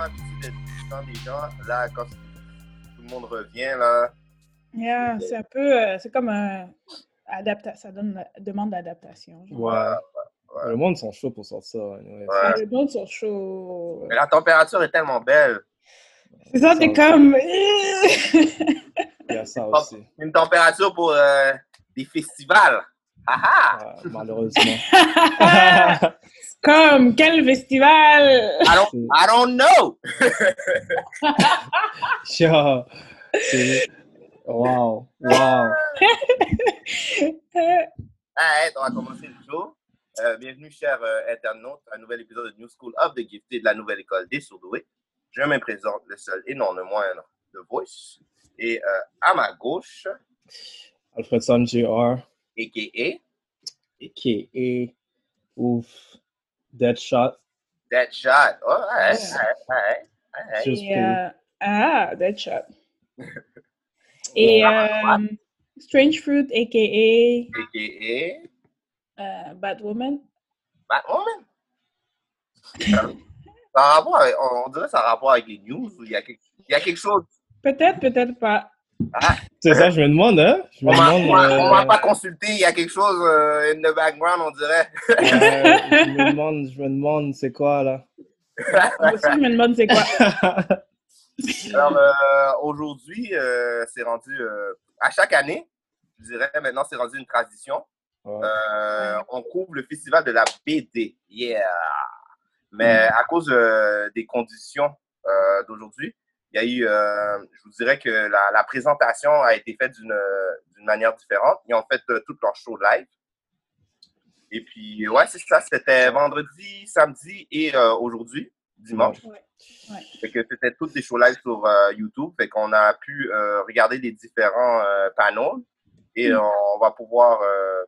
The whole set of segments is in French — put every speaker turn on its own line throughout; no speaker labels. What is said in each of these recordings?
habitué d'être distant des gens, là, quand tout le monde revient, là,
Yeah, c'est un peu, euh, c'est comme un adapta ça donne demande d'adaptation.
Ouais. Le monde sont chauds pour sortir.
Ouais.
Les gens sont chauds.
mais la température est tellement belle.
C'est ça, t'es comme.
Il y a ça aussi.
Une température pour euh, des festivals. Ah ah!
Ouais, malheureusement.
comme quel festival!
I don't, I don't know!
C'est- Wow. Wow.
On va commencer le show. Euh, bienvenue, chers euh, internautes, à un nouvel épisode de New School of the Gifted de la nouvelle école des surdoués. Je me présente le seul et non le moindre de Voice. Et euh, à ma gauche,
Alfredson Jr.
a.k.a.
a.k.a. Ouf. Deadshot.
Deadshot. Oh, alright,
Yeah.
alright, alright, alright.
Just
Et, euh, ah, Deadshot. Et euh, Strange Fruit, a.k.a.
A.k.a.
euh, Batwoman.
Batwoman? Ça a rapport avec- on dirait que ça a rapport avec les news ou il y a quelque, il y a quelque chose.
Peut-être, peut-être pas.
C'est ça, je me demande, hein? Je me
On on m'a-
euh,
pas consulté, il y a quelque chose euh, in the background, on dirait.
euh, je me demande, je me demande, c'est quoi, là?
Moi aussi, je me demande c'est quoi?
Alors, euh, aujourd'hui, euh, c'est rendu, euh, à chaque année, je dirais maintenant, c'est rendu une tradition.
Ouais.
Euh, on couvre le festival de la BD. Yeah! Mais à cause euh, des conditions euh, d'aujourd'hui, il y a eu, euh, je vous dirais que la, la présentation a été faite d'une d'une manière différente. Ils ont fait euh, tout leur show live. Et puis, ouais, c'est ça. C'était vendredi, samedi et euh, aujourd'hui, dimanche.
Ouais.
Fait que c'était toutes des shows live sur euh, YouTube. Fait qu'on a pu euh, regarder les différents euh, panels et
Mm.
on va pouvoir euh,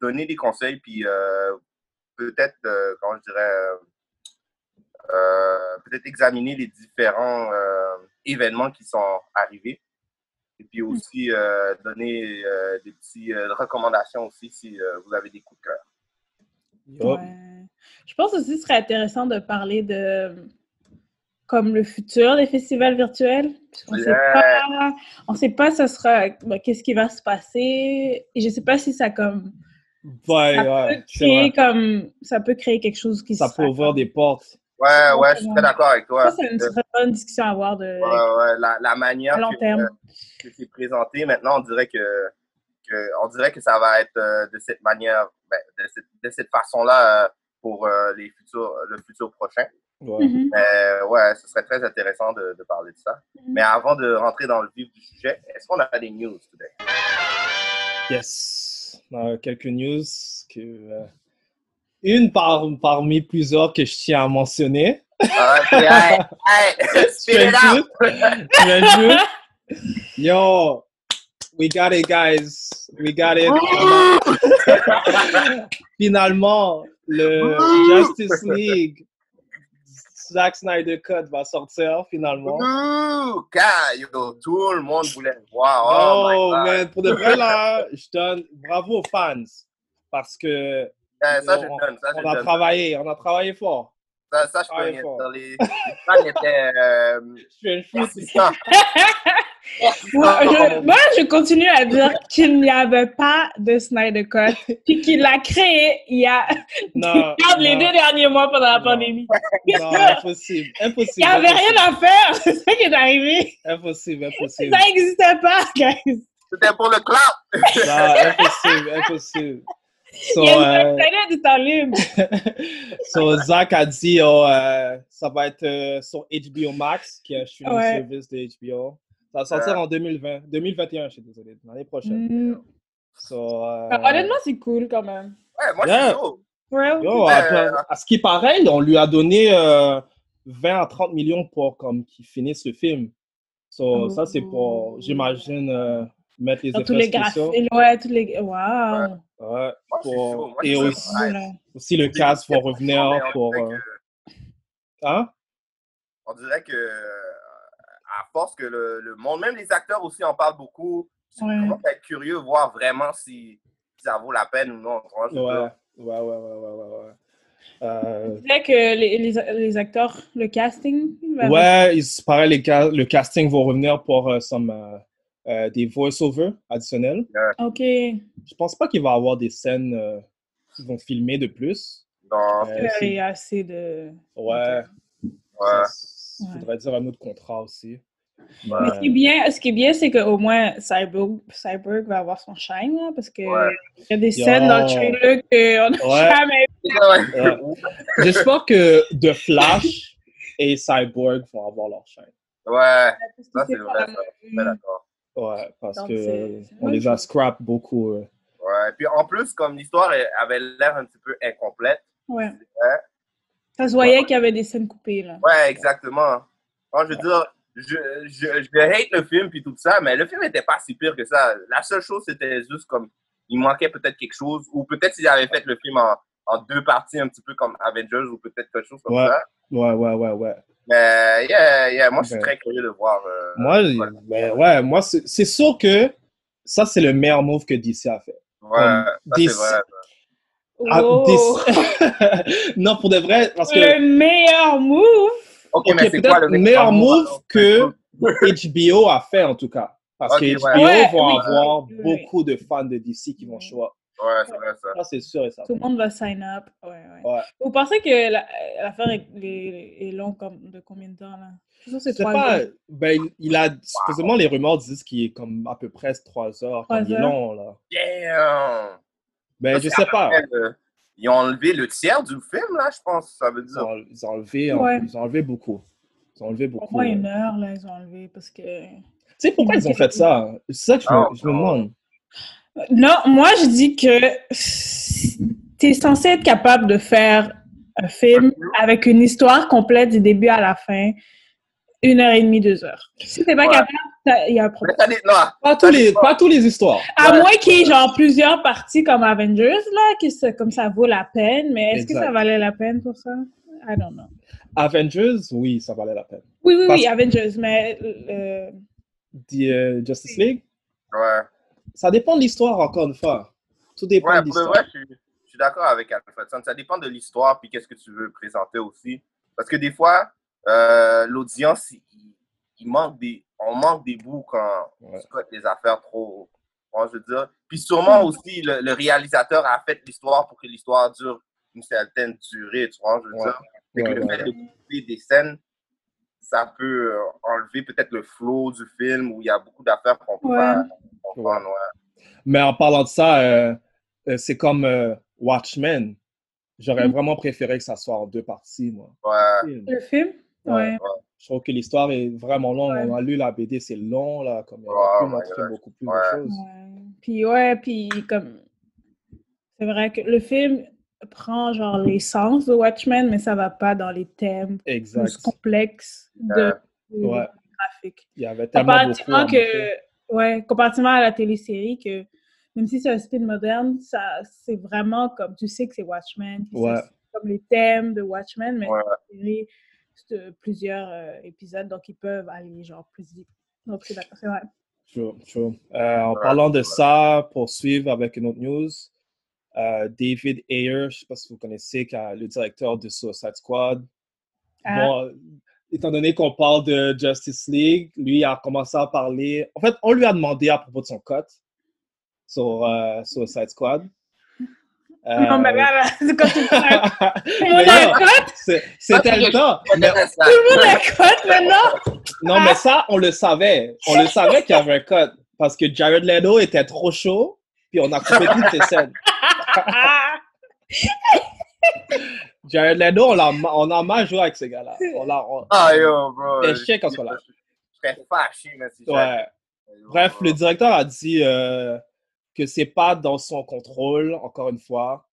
donner des conseils puis euh, peut-être, euh, comment je dirais, euh, euh, peut-être examiner les différents euh, événements qui sont arrivés. Et puis aussi euh, donner euh, des petites recommandations aussi si euh, vous avez des coups de cœur.
Ouais. Je pense aussi que ce serait intéressant de parler de comme le futur des festivals virtuels. On ne sait
Yeah.
pas, on sait pas ce sera ben, qu'est-ce qui va se passer. Et je sais pas si ça comme
Ouais,
ça
ouais,
peut créer comme ça peut créer quelque chose qui
Ça peut ouvrir
comme-
des portes.
Ouais, ouais, je suis très d'accord avec toi.
que c'est une très bonne discussion à avoir de
Ouais, ouais, la, la manière
long
que,
terme.
que c'est présenté, maintenant, on dirait que, que- on dirait que ça va être euh, de cette manière, ben, de cette, de cette façon-là euh, pour euh, les futurs, le futur prochain.
Ouais.
Mhm.
Mais ouais, ce serait très intéressant de, de parler de ça.
Mhm.
Mais avant de rentrer dans le vif du sujet, est-ce qu'on a des news today?
Yes. Quelques news. Que, euh, une par, parmi plusieurs que je tiens à mentionner.
Ok, hey, hey, spit it.
Yo, we got it, guys. We got it. Finalement, le Justice League Zack Snyder Cut va sortir finalement.
Ouh, tout le monde voulait le voir. Oh, my
Oh,
God.
man, pour de vrai, là, je donne bravo aux fans. Parce que
ça, je
on,
donne, ça, je
on a
donne.
travaillé, on a travaillé fort.
Ça, ça, je peux rien
fort.
dire. Les, fans étaient euh,
Je suis
persistants.
Moi, je,
comme
moi, je continue à dire qu'il n'y avait pas de Snyder Cut, puis qu'il l'a créé il y a
Non,
les deux derniers mois pendant la
Non.
pandémie.
non, impossible,
Il
impossible.
n'y avait
impossible,
rien à faire. C'est ça qui est arrivé.
Impossible, impossible.
Ça n'existait pas, guys.
C'était pour le clout.
Non, impossible, impossible. So,
Il y a
euh,
une planète du temps libre.
so, Zach a dit oh, euh, ça va être euh, sur HBO Max, qui est un streaming
Ouais.
service de HBO. Ça va sortir en 2020, 2021, je suis désolé, l'année prochaine.
Mm.
So, euh,
Honnêtement, c'est cool quand même.
Ouais, moi,
Yeah.
je suis chaud.
Ouais.
Yo,
Ouais.
à, à ce qui paraît, on lui a donné euh, 20 à 30 millions pour comme qu'il finisse le film. So,
Oh.
Ça, c'est pour, j'imagine, euh, mettre les
Dans
effets
tous les
spéciaux.
graphiques. Ouais, tous les. Waouh!
Ouais.
Suis
pour-.
Moi,
et aussi.
Ouais.
Aussi le cast va
Mais
revenir
on
pour. euh,
que-
Hein?
on dirait que à force que le, le monde, même les acteurs aussi en parlent beaucoup,
Ouais.
commence à être curieux, voir vraiment si, si ça vaut la peine ou non.
Ouais, ouais, ouais, ouais, ouais, ouais. ouais. Euh,
Tu que les, les, les acteurs, le casting.
ouais, il se paraît les le casting va revenir pour euh, some, euh, euh, des voice-over additionnels.
Ok.
Je pense pas qu'il va y avoir des scènes euh, qu'ils vont filmer de plus.
Donc,
Euh, c'est-
Il y a assez de.
ouais,
ouais.
il faudrait dire un autre contrat aussi.
Mais ce qui est bien, ce qui est bien, c'est qu'au moins Cyborg, Cyborg va avoir son shine, là, parce que
Ouais.
il y a des
Yo.
scènes dans le trailer qu'on n'a
Ouais.
jamais
Ouais.
J'espère que The Flash et Cyborg vont avoir leur chaîne.
Ouais,
vu.
ça c'est vrai, ça. Je suis d'accord.
Ouais, parce
Donc,
que euh, on les a scrap beaucoup.
Ouais. Puis en plus, comme l'histoire avait l'air un petit peu incomplète.
Ouais. Ça se voyait qu'il y avait des scènes coupées, là.
Ouais, exactement. Moi, je veux dire, je, je, je hate le film puis tout ça, mais le film n'était pas si pire que ça. La seule chose, c'était juste comme, il manquait peut-être quelque chose, ou peut-être s'ils avaient fait le film en, en deux parties, un petit peu comme Avengers, ou peut-être quelque chose comme
Ouais.
ça.
Ouais, ouais, ouais, ouais.
Mais, yeah, yeah, moi, je suis
Ben.
très curieux de voir. euh,
Moi,
voilà.
ben ouais, moi, c'est sûr que ça, c'est le meilleur move que DC a fait.
Ouais, c'est vrai.
Ah,
Wow.
DC non, pour de vrai, parce que
Le meilleur move!
Ok, mais c'est quoi
peut-être
le
meilleur move
alors?
que HBO a fait, en tout cas. Parce
Ok,
que. HBO
Ouais,
vont
oui,
avoir
oui, oui.
beaucoup de fans de DC qui vont choisir.
Ouais, c'est vrai, ça.
Ça, c'est sûr et
Tout
certain.
le monde va sign up. Ouais, ouais.
Ouais.
Vous pensez que la- l'affaire est, est, est longue comme, de combien de temps, là? Je trois
pas. Ben, il- a. Supposément, les rumeurs disent qu'il est comme à peu près 3 heures.
Trois
Comme il est
heures.
long, là.
Damn!
Ben,
Ça,
je sais pas.
euh, Ils ont enlevé le tiers du film, là, je pense, ça veut
Ils
dire.
ont, ils ont enlevé,
Ouais.
ils ont enlevé beaucoup. Ils ont enlevé
Au
beaucoup.
moins
ouais.
une heure, là, ils ont enlevé parce que.
Tu sais pourquoi ils ont fait ça? C'est ça que je me,
Oh,
je me demande.
Non, moi, je dis que tu es censé être capable de faire un film avec une histoire complète du début à la fin, une heure et demie, deux heures. Si t'es pas
Ouais.
capable, il y a un problème.
non,
Pas tous les, pas tous les histoires.
À
Ouais.
moins qu'il y ait genre plusieurs parties comme Avengers, là, que ça- comme ça vaut la peine, mais est-ce que ça valait la peine pour ça? I don't know.
Avengers, oui, ça valait la peine.
Oui, oui,
Parce-
oui, Avengers, mais euh,
The euh, Justice League,
ouais.
Ça dépend de l'histoire, encore une fois. Tout dépend
Ouais,
de l'histoire.
vrai, je suis, je suis d'accord avec Alfredson. Ça dépend de l'histoire puis qu'est-ce que tu veux présenter aussi. Parce que des fois, euh, l'audience, il, il manque des, on manque des bouts quand
Ouais.
tu cotes les affaires trop. Moi, je veux dire. Puis sûrement aussi, le, le réalisateur a fait l'histoire pour que l'histoire dure une certaine durée, tu vois, je veux
Ouais.
dire. Fait que
Ouais,
le fait de couper des scènes, ça peut euh, enlever peut-être le flow du film où il y a beaucoup d'affaires qu'on peut pas comprendre. Ouais.
Mais en parlant de ça, euh, euh, c'est comme euh, Watchmen. J'aurais
Mm.
vraiment préféré que ça soit en deux parties, moi.
Ouais.
le film?
Ouais.
Ouais.
Je trouve que l'histoire est vraiment longue.
Ouais.
On a lu la BD, c'est long, là. Comme pu montrer
God.
beaucoup plus
Ouais.
de choses.
Ouais. Puis ouais, puis comme c'est vrai que le film prend genre l'essence de Watchmen, mais ça va pas dans les thèmes plus complexes de, de
Ouais.
graphique.
Il y avait tellement beaucoup montrer.
que ouais, comparativement à la télésérie que même si c'est un spin moderne, ça c'est vraiment comme tu sais que c'est Watchmen,
Ouais.
comme les thèmes de Watchmen, mais
Ouais.
la série c'est euh, plusieurs euh, épisodes donc ils peuvent aller genre plus vite. Donc c'est vrai.
True, true. Euh, en parlant de ça, pour suivre avec une autre news, euh, David Ayer, je ne sais pas si vous connaissez, qui est le directeur de Suicide Squad.
Ah.
Bon, étant donné qu'on parle de Justice League, lui a commencé à parler. En fait, on lui a demandé à propos de son cut sur euh, Suicide Squad.
Non, mais
Euh,
là, là, c'est quand tu Tout le
mais
monde a
non,
un code?
c'est- C'était le temps. Mais-.
Tout le monde a un code maintenant?
non, mais ça, on le savait. On le savait qu'il y avait un cut. Parce que Jared Leto était trop chaud, puis on a coupé toutes ses scènes. Jared Leto, on, l'a ma- on a mal joué avec ce gars-là. On l'a, on-
Ah, yo, bro.
C'était chiant quand ce soit là.
Je serais fâché, mais si
Ouais. Bref, le directeur a dit euh, que c'est pas dans son contrôle, encore une fois.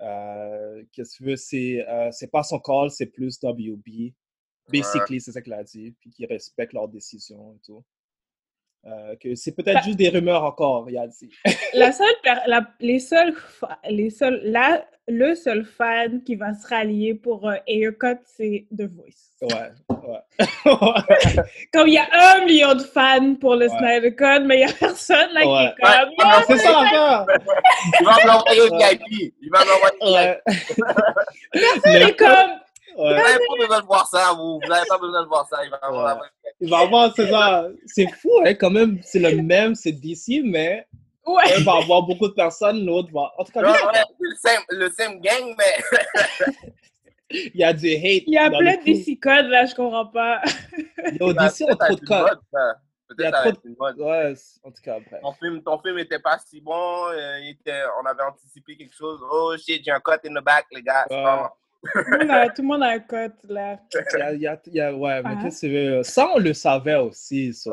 Euh, Qu'est-ce que tu veux? C'est euh, c'est pas son call, c'est plus WB. Basically, c'est ça qu'il a dit. Puis qu'il respecte leurs décisions et tout. Euh, que c'est peut-être juste des rumeurs encore, il a dit.
La seule, per- la- les seuls, les seuls, la, le seul fan qui va se rallier pour euh, Haircut, c'est The Voice.
Ouais, ouais.
Comme il y a un million de fans pour le
Ouais.
Snyder Cut, mais il n'y a personne là
Ouais.
qui est comme.
Ouais.
Ah,
c'est ça l'affaire!
Il va me l'envoyer au VIP. Il va me l'envoyer au VIP.
Personne est comme.
Ouais.
Vous n'avez pas besoin de voir ça, vous. Vous n'avez pas besoin de voir ça. Il va me
Ouais. Il va avoir, c'est ça. C'est fou, hein, quand même. C'est le même, c'est DC, mais
Ouais.
un va avoir beaucoup de personnes, l'autre va. En tout cas,
Ouais, ouais, le same, le same gang, mais
il y a du hate.
Il y a plein
le
de. DC codes là, je comprends pas.
Yo, DC ont
Peut-être
trop de codes. Il
Peut-être
de-
mode.
Ouais, en tout cas, bref.
Ton film, ton film était pas si bon. euh, il était, on avait anticipé quelque chose. Oh shit, j'ai un cut in the back, les gars. C'est
Ouais.
Tout le monde a- tout le monde a un code là.
Il y a, il y a- il y a- ouais, mais
Ah.
qu'est-ce que? Ça, on le savait aussi.
Ouais.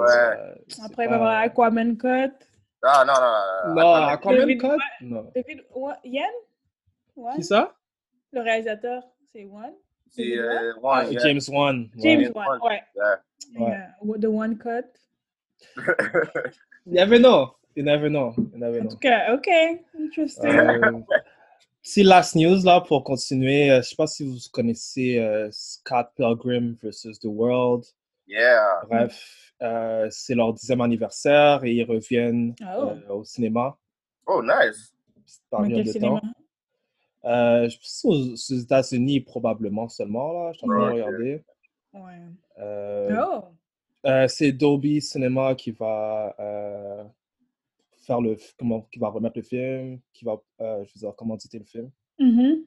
Après, il va y avoir Aquaman Cut.
Non, non, non.
Non,
attends,
Aquaman
David-
Cut? Non.
David Yann? One?
Qui ça?
Le réalisateur, c'est One?
C'est euh,
Ah,
yeah.
James Wan. ouais.
James Wan. ouais.
Yeah.
Ouais.
The One Cut.
You never know. You never know. You never
En
know.
tout cas, OK. Interesting.
Euh, Petit last news là pour continuer. Euh, Je sais pas si vous connaissez euh, Scott Pilgrim versus The World.
Yeah.
Bref, euh, c'est leur dixième anniversaire et ils reviennent
Oh.
euh, au cinéma
Oh, nice.
dans
quel
de
cinéma?
temps. Euh, je pense aux, aux États-Unis probablement seulement là. Je suis en train de regarder.
Ouais.
Euh,
Oh.
euh, c'est Dolby Cinema qui va euh, faire le comment qui va remettre le film, qui va euh, je veux dire commanditer le film.
Mhm.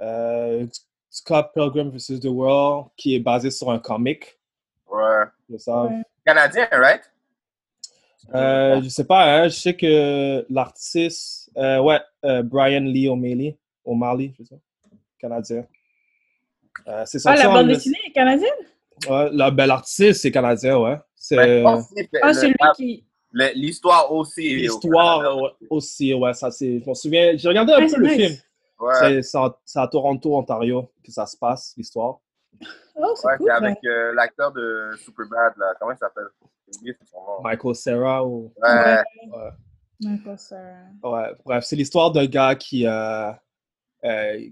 Euh, Scott Pilgrim vs. The World, qui est basé sur un comic,
Ouais.
je sais. pas.
Ouais.
Canadien, right?
Euh, je sais pas, hein, je sais que l'artiste, euh, ouais, euh, Brian Lee O'Malley, O'Malley, je sais, canadien. Euh, c'est
Ah,
sorti
la bande dessinée est canadienne?
Ouais, la- ben, l'artiste, c'est canadien, ouais. C'est
Ah, celui qui.
L'histoire aussi. au
l'histoire aussi, ouais, ça c'est. Je m'en souviens, j'ai regardé un peu le film.
Ouais,
C'est- à, Toronto, Ontario, que ça se passe, l'histoire.
Oh, c'est
ouais,
cool.
c'est avec euh, l'acteur de Superbad, là. Comment il s'appelle?
Michael Cera ou.
Ouais.
Ouais.
D'accord, ça.
Ouais, bref, c'est l'histoire d'un gars qui, euh, euh,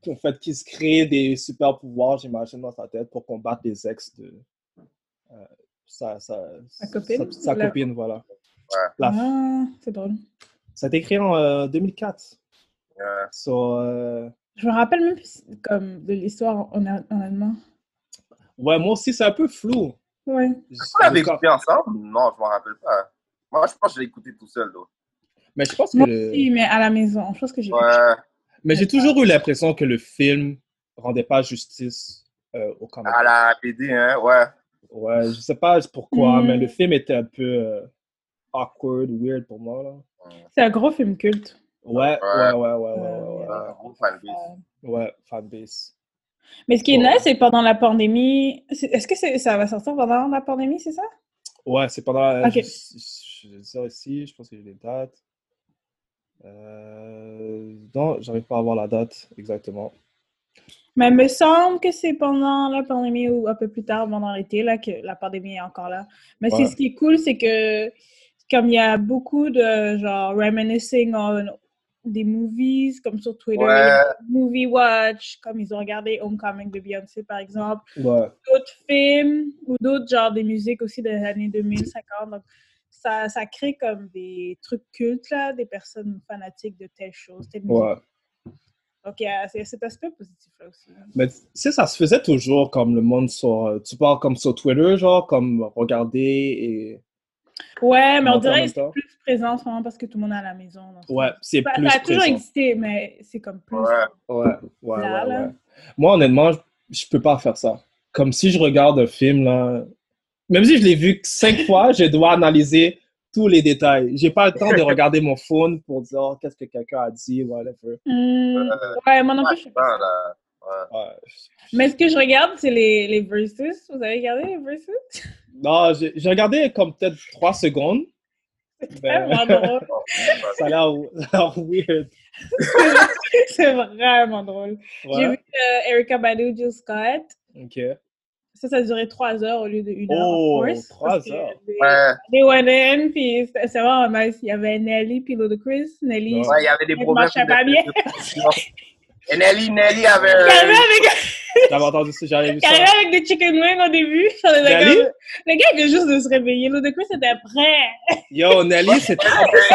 qui, en fait, qui se crée des super pouvoirs, j'imagine, dans sa tête pour combattre les ex de euh, sa, sa,
Sa copine?
Sa, sa
La-
copine, voilà.
Ouais.
La-
Ah, c'est drôle.
Ça a été écrit en euh, 2004.
Ouais.
So, euh,
Je me rappelle même plus comme de l'histoire en, en allemand.
ouais, moi aussi, c'est un peu flou.
Ouais.
On l'avait écouté ensemble? Non, je m'en rappelle pas. Moi, je pense que je l'ai écouté tout seul, là.
Mais je pense que
Moi aussi, mais à la maison. Je pense que j'ai.
Ouais.
Mais j'ai toujours eu l'impression que le film rendait pas justice euh, au Canada.
À la BD, hein, ouais.
Ouais, je sais pas pourquoi,
Hmm.
mais le film était un peu euh, awkward, weird pour moi. Là.
C'est un gros film culte.
Ouais, ouais, ouais,
Ouais.
ouais, ouais, ouais, ouais,
Un gros fanbase.
ouais, fanbase.
Mais ce qui est
Ouais.
nice, c'est pendant la pandémie. Est-ce que c'est- ça va sortir pendant la pandémie, c'est ça?
Ouais, c'est pendant.
Ok.
Je, je, je vais dire ici, je pense que j'ai les dates. Euh, non, j'arrive pas à voir la date exactement.
Mais il me semble que c'est pendant la pandémie ou un peu plus tard, pendant l'été, là, que la pandémie est encore là. Mais c'est ce qui est cool, c'est que comme il y a beaucoup de genre reminiscing on des movies, comme sur Twitter,
Ouais.
Movie Watch, comme ils ont regardé Homecoming de Beyoncé, par exemple,
Ouais,
d'autres films ou d'autres genres de musique aussi des années 2050. Donc, ça, ça crée comme des trucs cultes, là, des personnes fanatiques de telle chose, telle musique. Donc, il y a c'est- cet aspect positif-là aussi.
Mais tu sais, ça se faisait toujours comme le monde sur. euh, Tu parles comme sur Twitter, genre, comme regarder et.
Ouais, mais on
en
dirait que c'est plus présent en ce moment parce que tout le monde est à la maison. donc
Ouais, c'est
Ça,
plus
ça a toujours
présent.
existé, mais c'est comme plus.
Ouais.
Ouais, ouais,
Là,
ouais,
là.
ouais. Moi, honnêtement, je, je peux pas faire ça. Comme si je regarde un film, là. Même si je l'ai vu cinq fois, je dois analyser tous les détails. J'ai pas le temps de regarder mon phone pour dire oh, qu'est-ce que quelqu'un a dit, whatever.
Hmm, ouais, moi non plus, je sais
Ah,
pas.
là. Ouais.
Ouais.
Mais ce que je regarde, c'est les, les versus. Vous avez regardé les versus?
Non, j'ai regardé comme peut-être trois secondes. Ben,
Tellement drôle.
ça a l'air weird.
C'est vraiment drôle. J'ai vu euh, Erika Badu, Jill Scott.
Ok.
Ça, ça duré trois heures au lieu de une heure.
Oh,
course,
trois heures.
They,
Ouais,
went in, puis c'est vraiment nice. Il y avait Nelly, puis Ludacris. Nelly,
Ouais.
il y avait des
Ça
problèmes.
marchait pas bien.
Et Nelly, Nelly avait.
avec,
J'avais entendu ça, j'avais vu ça.
arrivait avec des chicken wings au début.
Nelly?
comme- Le gars, il vient juste de se réveiller. Ludacris était prêt.
Yo, Nelly, c'était.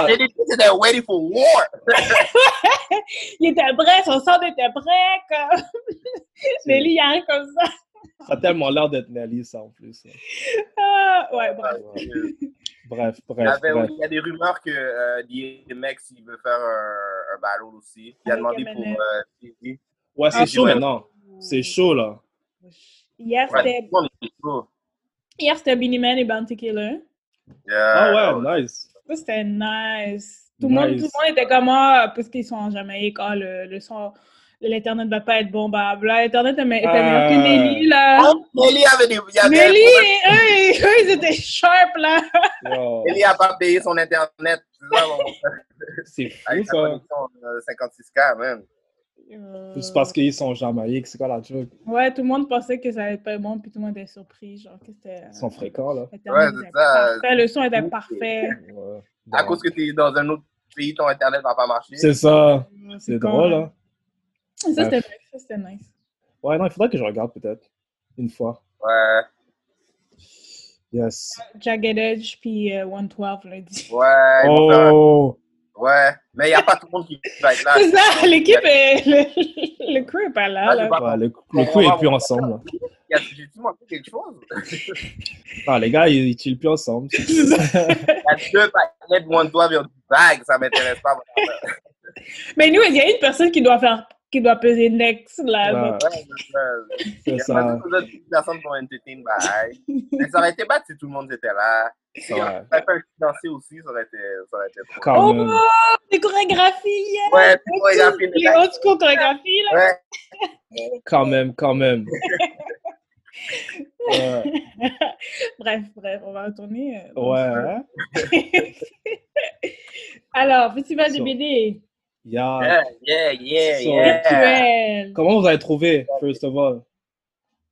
Nelly, c'était ready for war.
Il était prêt, son sang était prêt. Comme... Nelly, il arrive comme ça.
Ça a tellement l'air d'être Nelly, ça, en plus.
Ah, ouais, bref.
Bref,
Il y,
bref,
avait-
bref.
il y a des rumeurs que euh, DMX il veut faire un, un battle aussi. Il a demandé pour euh.
Ouais, c'est
Ah,
chaud maintenant. C'est chaud, là.
Hier, c'était hier, c'était Beanie Man et Bounty Killer.
Yeah.
Ah ouais, nice.
Ça, c'était nice. Tout le, monde,
Nice.
tout le monde était comme, ah, parce qu'ils sont en Jamaïque, ah, le, le son, l'Internet ne va pas être bon, bah. L'Internet était me- était meilleur que
Ah.
Nelly, là.
Oh, Nelly avait des. il y avait
Nelly, eux, eux, ils étaient sharp, là.
Yo,
Nelly n'a pas payé son internet. C'est frère.
c'est fou,
Avec
ça.
connexion euh, 56K, man.
Juste parce qu'ils sont en Jamaïque, c'est quoi la joke?
Ouais, tout le monde pensait que ça allait être pas bon, puis tout le monde était surpris, genre, que c'était...
Ils sont fréquents, là.
Ouais, c'est ça.
parfait, le son était parfait.
Ouais.
À cause que tu es dans un autre pays, ton internet va pas marcher.
C'est ça. C'est drôle,
hein. Ça, c'était nice. Ça, c'était nice.
Ouais, non, il faudrait que je regarde peut-être. Une fois.
Ouais.
Yes.
Jagged Edge, puis euh, 112 lundi.
Ouais.
Oh!
Ouais. Mais il n'y a pas tout le monde qui va être là.
C'est ça, l'équipe est... Le, le crew est pas là, là.
j'ai pas-
Ouais, le, le coup est plus ensemble.
Il y a- J'ai-tu manqué quelque chose?
Ah, les gars, ils, ils chillent plus ensemble.
Il y a deux paquets de one doigt vers du bag, ça m'intéresse pas.
Mais nous, il y a une personne qui doit faire... qui doit peser next, là.
Ouais.
donc-
Ouais, c'est ça. Il
C'est
y a
ça.
pas toutes les autres personnes pour entertain bye. Mais ça aurait été bad si tout le monde était là. Si on
Ouais.
avait fait danser aussi, ça aurait été, ça aurait été trop.
Quand
Oh,
même.
les chorégraphies, yeah!
Ouais, puis chorégraphie,
Les old school chorégraphies, là.
Ouais.
Quand même, quand même. Ouais.
bref, bref, on va retourner. euh,
Ouais.
le- Alors, festival de BD.
Yeah.
Yeah, yeah, yeah,
So-
yeah.
Comment vous avez trouvé, first of all?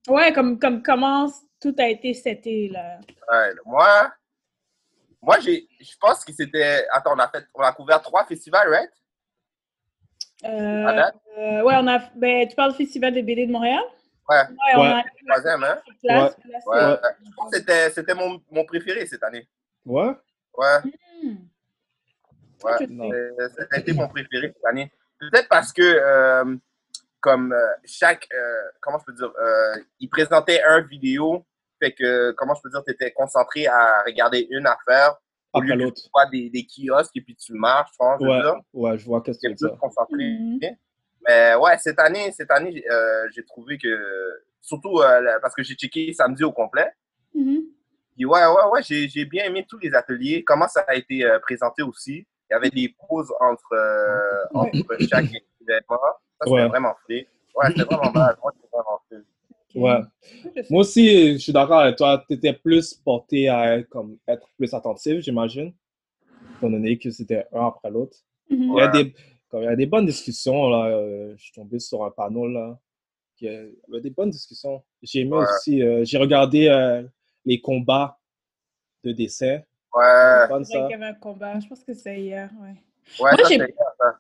Ouais, comme, comme comment tout a été seté, là?
Ouais, moi, moi j'ai, je pense que c'était. Attends, on a fait, on a couvert trois festivals, right?
Euh, euh, ouais, on a. Ben, tu parles du festival de BD de Montréal?
Ouais.
Ouais, on
Ouais.
a.
Troisième, hein?
Place,
Ouais.
place,
Ouais.
Ouais.
Je pense que c'était, c'était mon, mon préféré cette année.
Ouais?
Ouais.
Hmm.
Ouais. Euh, ça a été mon préféré cette année. Peut-être parce que, euh, comme euh, chaque, euh, comment je peux dire, euh, il présentait un vidéo, fait que, comment je peux dire, tu étais concentré à regarder une affaire au
Après
lieu que
l'autre.
tu vois des, des kiosques et puis tu marches, je pense,
Ouais. Ouais, je vois qu'est-ce que dire.
concentré.
Mhm.
Mais ouais, cette année, cette année euh, j'ai trouvé que, surtout euh, parce que j'ai checké samedi au complet,
Mhm.
puis ouais, ouais, ouais, j'ai j'ai bien aimé tous les ateliers, comment ça a été euh, présenté aussi. Il y avait des pauses entre, euh, entre chaque événement. Ça, c'était
Ouais.
vraiment frais. Ouais, c'était vraiment mal. Moi, c'était vraiment.
Ok.
Ouais. Moi aussi, je suis d'accord avec toi. Tu étais plus porté à être, comme, être plus attentif, j'imagine. Étant donné que c'était un après l'autre. Il, y a
Ouais.
des, comme il y a des bonnes discussions. Là, euh, je suis tombé sur un panneau. Là, qui, il y avait des bonnes discussions. J'ai aimé
Ouais.
aussi. euh, J'ai regardé euh, les combats de dessin.
Ouais,
Bonne,
C'est vrai
ça.
qu'il y avait un combat. Je pense que c'est hier, ouais.
ouais,
Moi, j'ai-
ça.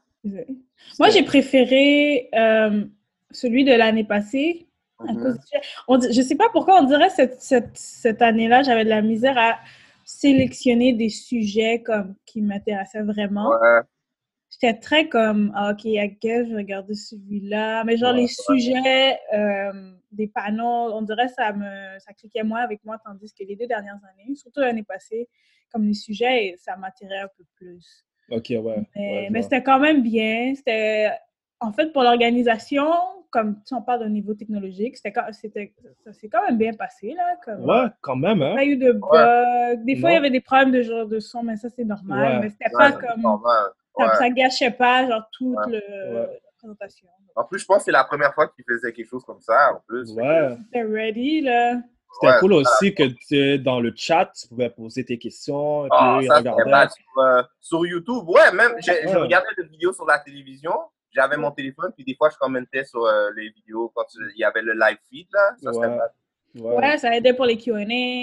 Moi, j'ai préféré euh, celui de l'année passée. à
Mhm.
cause du- on dit- je sais pas pourquoi on dirait cette, cette, cette année-là, j'avais de la misère à sélectionner des sujets comme qui m'intéressaient vraiment.
Ouais,
J'étais très comme, ah, ok, à quel je regarder celui-là. Mais genre,
Ouais,
les sujets euh, des panneaux, on dirait ça me ça cliquait moins avec moi, tandis que les deux dernières années, surtout l'année passée, comme les sujets, ça m'attirait un peu plus.
Ok, ouais.
Mais, c'était quand même bien. C'était, en fait, pour l'organisation, comme si on parle au niveau technologique, c'était, ça s'est quand même bien passé, là. Comme,
Ouais, quand même,
Il n'y a
hein.
pas eu de bugs. Des fois, il y avait des problèmes de genre de son, mais ça, c'est normal. Mais c'était pas comme...
normal.
Ça,
Ouais.
ça gâchait pas, genre, toute
Ouais.
le-
Ouais.
la présentation.
En plus, je pense que c'est la première fois qu'il faisait quelque chose comme ça, en plus.
Ouais.
C'était ready, là.
C'était
Ouais,
cool aussi que tu- dans le chat, tu pouvais poser tes questions et puis
Ah,
eux, ils
ça. Sur, euh, sur YouTube, ouais, même, j'ai- je regardais des vidéos sur la télévision, j'avais mon téléphone, puis des fois, je commentais sur euh, les vidéos quand il y avait le live feed, là. Ça, c'était
Ouais.
ça aidait pour les Q&A,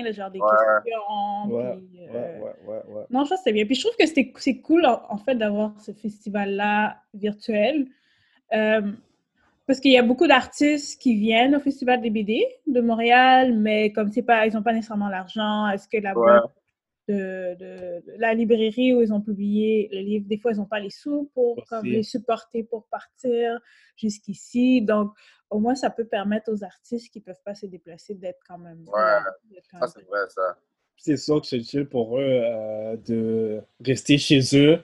le genre des
Ouais.
questions.
Ouais,
puis, euh,
ouais, ouais, ouais.
Non, je pense que c'était bien. Puis je trouve que c'était- c'est cool, en, en fait, d'avoir ce festival-là virtuel. Euh, parce qu'il y a beaucoup d'artistes qui viennent au Festival des BD de Montréal, mais comme c'est pas, ils n'ont pas nécessairement l'argent, est-ce que la de, de- de la librairie où ils ont publié le livre, des fois, ils n'ont pas les sous pour comme, les supporter pour partir jusqu'ici. Donc, au moins, ça peut permettre aux artistes qui ne peuvent pas se déplacer d'être quand même.
Ouais.
quand
Ça,
même
c'est vrai, ça.
C'est sûr que c'est chill pour eux euh, de rester chez eux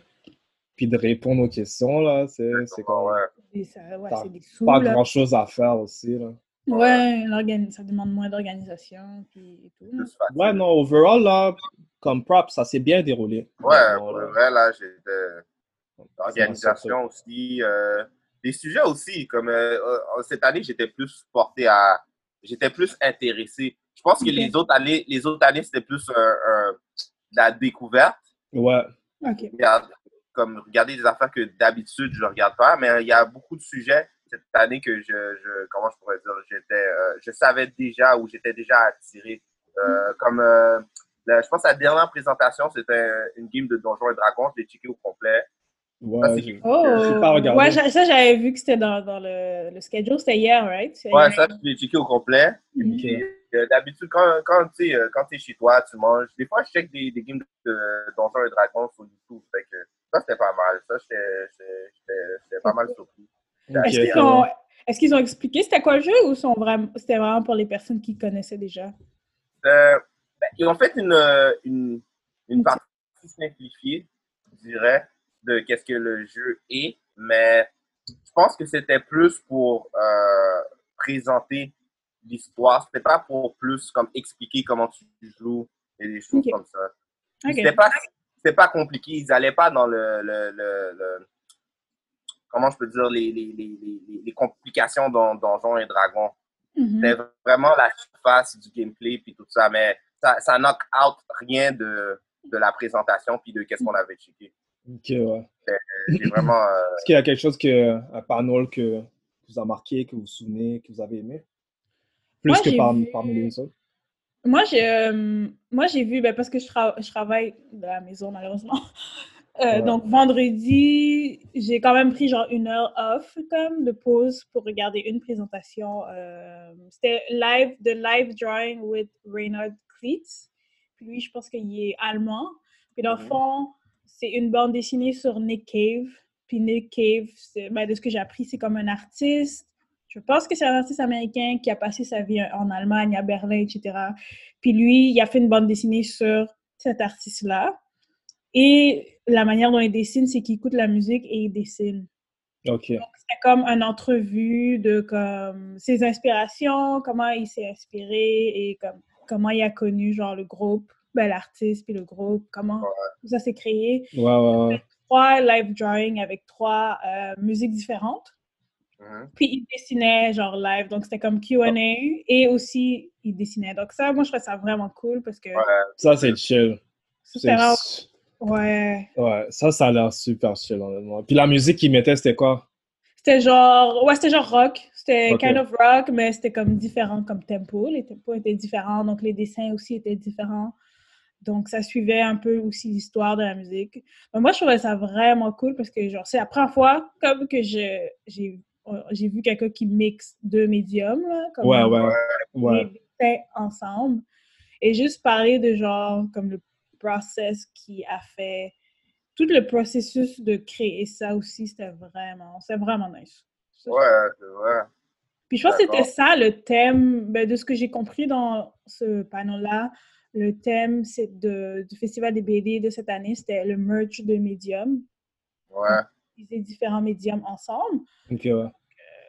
puis de répondre aux questions, là. C'est c'est comme
Ouais.
C'est des sous.
pas
là.
grand-chose à faire aussi, là.
Ouais, ça demande moins d'organisation puis et tout.
Ouais, non, overall, là, comme prop, ça s'est bien déroulé.
Ouais, pour
là.
le vrai, là, j'étais. L'organisation aussi. euh, les sujets aussi. Comme euh, euh, cette année, j'étais plus porté à. J'étais plus intéressé. Je pense que les autres années, les autres années, c'était plus un- un- de la découverte.
Ouais,
OK.
Regarde, comme regarder des affaires que d'habitude je regarde pas, mais il y a beaucoup de sujets cette année que je, je comment je pourrais dire, j'étais, euh, je savais déjà ou j'étais déjà attiré. Euh, comme, euh, la- je pense que la dernière présentation c'était une game de Donjons et Dragons, je l'ai checké au complet. Ça,
ouais.
Oh,
pas regardé.
ouais, ça, j'avais vu que c'était dans, dans le, le schedule. C'était hier, right? C'est
Ouais,
hier.
ça, je l'ai checké au complet. Euh, D'habitude, quand, quand tu sais, euh, quand t'es chez toi, tu manges. Des fois, je check des, des games de Donjons et Dragons sur YouTube. Fait que ça, c'était pas mal. Ça, j'étais pas mal surpris.
Est-ce qu'ils ont, qu'ils ont expliqué c'était quoi le jeu ou sont vraiment, c'était vraiment pour les personnes qui connaissaient déjà?
Euh, ben, ils ont fait une, euh, une, une partie simplifiée, je dirais, de qu'est-ce que le jeu est, mais je pense que c'était plus pour euh, présenter l'histoire. C'était pas pour plus comme expliquer comment tu joues et des choses comme ça.
OK.
C'était pas, c'était pas compliqué. Ils allaient pas dans le, le, le, le- comment je peux dire, les, les, les, les, complications dans Donjons et Dragons.
Mhm.
C'était vraiment la surface du gameplay puis tout ça, mais ça, ça knock out rien de, de la présentation puis de qu'est-ce qu'on avait checké.
Ok, ouais.
Euh, vraiment. euh,
Est-ce qu'il y a quelque chose que, un panel que vous a marqué, que vous vous souvenez, que vous avez aimé? Plus
Moi,
que par-
vu-
parmi les autres?
Moi, j'ai euh, moi, j'ai vu, ben, parce que je, tra- je travaille de la maison, malheureusement. Euh,
Ouais.
Donc, vendredi, j'ai quand même pris genre une heure off, comme, de pause pour regarder une présentation. euh, C'était live, The Live Drawing with Reynard Klitz. Puis lui, je pense qu'il est allemand. Puis dans le
Mhm.
fond, c'est une bande dessinée sur Nick Cave. Puis Nick Cave, c'est- ben, de ce que j'ai appris, c'est comme un artiste. Je pense que c'est un artiste américain qui a passé sa vie en Allemagne, à Berlin, etc. Puis lui, il a fait une bande dessinée sur cet artiste-là. Et la manière dont il dessine, c'est qu'il écoute la musique et il dessine.
Ok.
C'était comme une entrevue de comme ses inspirations, comment il s'est inspiré et comme, comment il a connu genre le groupe, ben, l'artiste puis le groupe, comment tout ça s'est créé.
Ouais.
Trois live drawing avec trois euh, musiques différentes.
mhm.
Puis il dessinait genre live, donc c'était comme Q&A et aussi il dessinait. Donc ça, moi je trouve ça vraiment cool parce que
Ouais,
Ça, c'est chill. C'est-
vraiment- ouais.
Ouais, ça, ça a l'air super chill, honnêtement. Puis la musique qu'ils mettaient, c'était quoi?
C'était genre, ouais, c'était genre rock. C'était kind of rock, mais c'était comme différent comme tempo. Les tempos étaient différents, donc les dessins aussi étaient différents. Donc ça suivait un peu aussi l'histoire de la musique. Mais moi, je trouvais ça vraiment cool parce que, genre, c'est la première fois comme que je- j'ai j'ai vu quelqu'un qui mixe deux médiums, là, comme
Ouais, ouais, ouais.
les dessins ensemble. Et juste parler de genre, comme le process qui a fait, tout le processus de créer ça aussi, c'était vraiment, c'était vraiment nice. Ça,
ouais, c'est vrai.
Puis je pense que c'était ça le thème, ben, de ce que j'ai compris dans ce panneau-là. Le thème c'est de, du Festival des BD de cette année, c'était le merge de médiums.
Ouais.
Utiliser différents médiums ensemble.
Ok, ouais.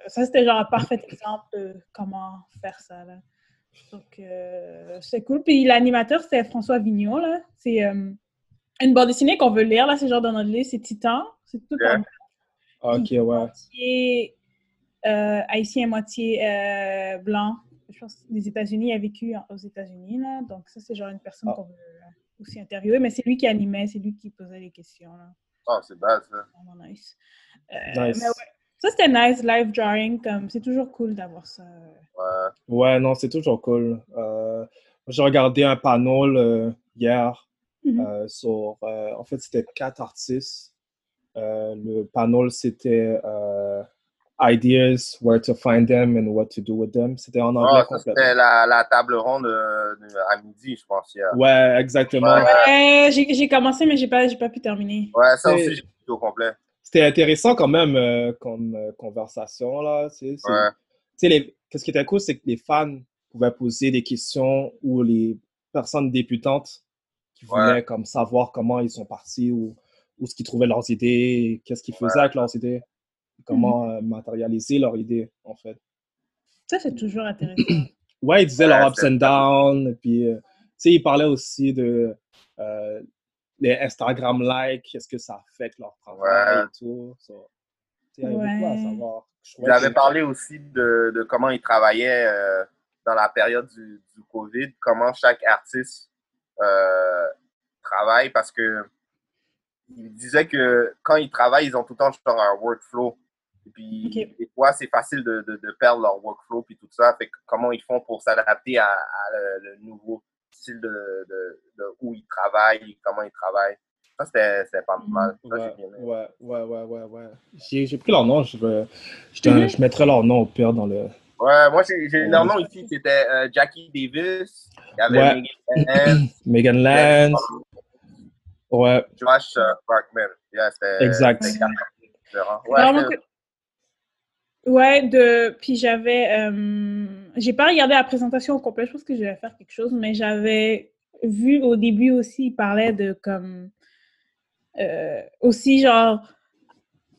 Ça, c'était genre un parfait exemple de comment faire ça. Là. Donc, euh, c'est cool. Puis l'animateur, c'est François Vignon. là. C'est euh, une bande dessinée qu'on veut lire. là. C'est genre dans notre livre. C'est Titan. C'est tout
Ok.
en
Ok, ouais.
moitié euh, haïtien, moitié euh, blanc. Je pense, des États-Unis, a vécu aux États-Unis, là. Donc, ça, c'est genre une personne
Ah.
qu'on veut euh, aussi interviewer. Mais c'est lui qui animait, c'est lui qui posait les questions, là.
Oh, c'est bad, ça.
Vraiment nice. Euh,
Nice.
Mais ouais, ça, c'était nice, live drawing. Comme, c'est toujours cool d'avoir ça.
Ouais.
Ouais, non, c'est toujours cool. Euh, j'ai regardé un panel euh, hier
Mhm.
euh, sur, euh, en fait, c'était quatre artistes. Euh, le panel, c'était euh, Ideas, Where to Find Them and What to Do with Them. C'était en anglais complètement.
c'était la, la table ronde euh, de- à midi, je pense, hier.
Ouais, exactement.
Ouais.
Ouais, j'ai commencé, mais j'ai pas, pas pu terminer.
Ouais, ça aussi, j'ai au complet.
C'était intéressant quand même euh, comme euh, conversation, là. tu sais,
Ouais.
Qu'est-ce qui était cool, c'est que les fans pouvaient poser des questions ou les personnes débutantes qui
Ouais.
voulaient comme savoir comment ils sont partis ou où ce qu'ils trouvaient leurs idées, qu'est-ce qu'ils faisaient
Ouais.
avec leurs idées, comment euh, matérialiser leurs idées, en fait.
Ça, c'est toujours intéressant.
Ouais, ils disaient
Ouais,
leurs ups and downs, et puis, euh, tu sais, ils parlaient aussi de euh, les Instagram likes, qu'est-ce que ça affecte leur travail
Ouais.
et tout. So, tu sais, il y avait beaucoup à savoir. Que
avez parlé aussi de, de comment ils travaillaient euh, dans la période du, du COVID, comment chaque artiste euh, travaille, parce que ils disaient que quand ils travaillent, ils ont tout le temps genre un workflow. Et puis, des fois, c'est facile de, de, de perdre leur workflow puis tout ça. Fait que comment ils font pour s'adapter à, à le, le nouveau style de, de, de où ils travaillent, comment ils travaillent? Ça, c'était pas mal. Ça,
Ouais,
bien
ouais, ouais, ouais, ouais, ouais. J'ai j'ai pris leur nom, je, te-
Mhm.
je mettrai leur nom au pire dans le...
Ouais, moi, j'ai leur nom ici. C'était euh, Jackie Davis. Il y avait
Ouais.
Megan
Lance. Ouais,
Josh euh, Parkman. Yeah,
Exact.
Ouais.
Ouais, de... puis j'avais... euh, J'ai pas regardé la présentation au complet, je pense que je vais faire quelque chose, mais j'avais vu au début aussi, il parlait de comme... euh, aussi genre...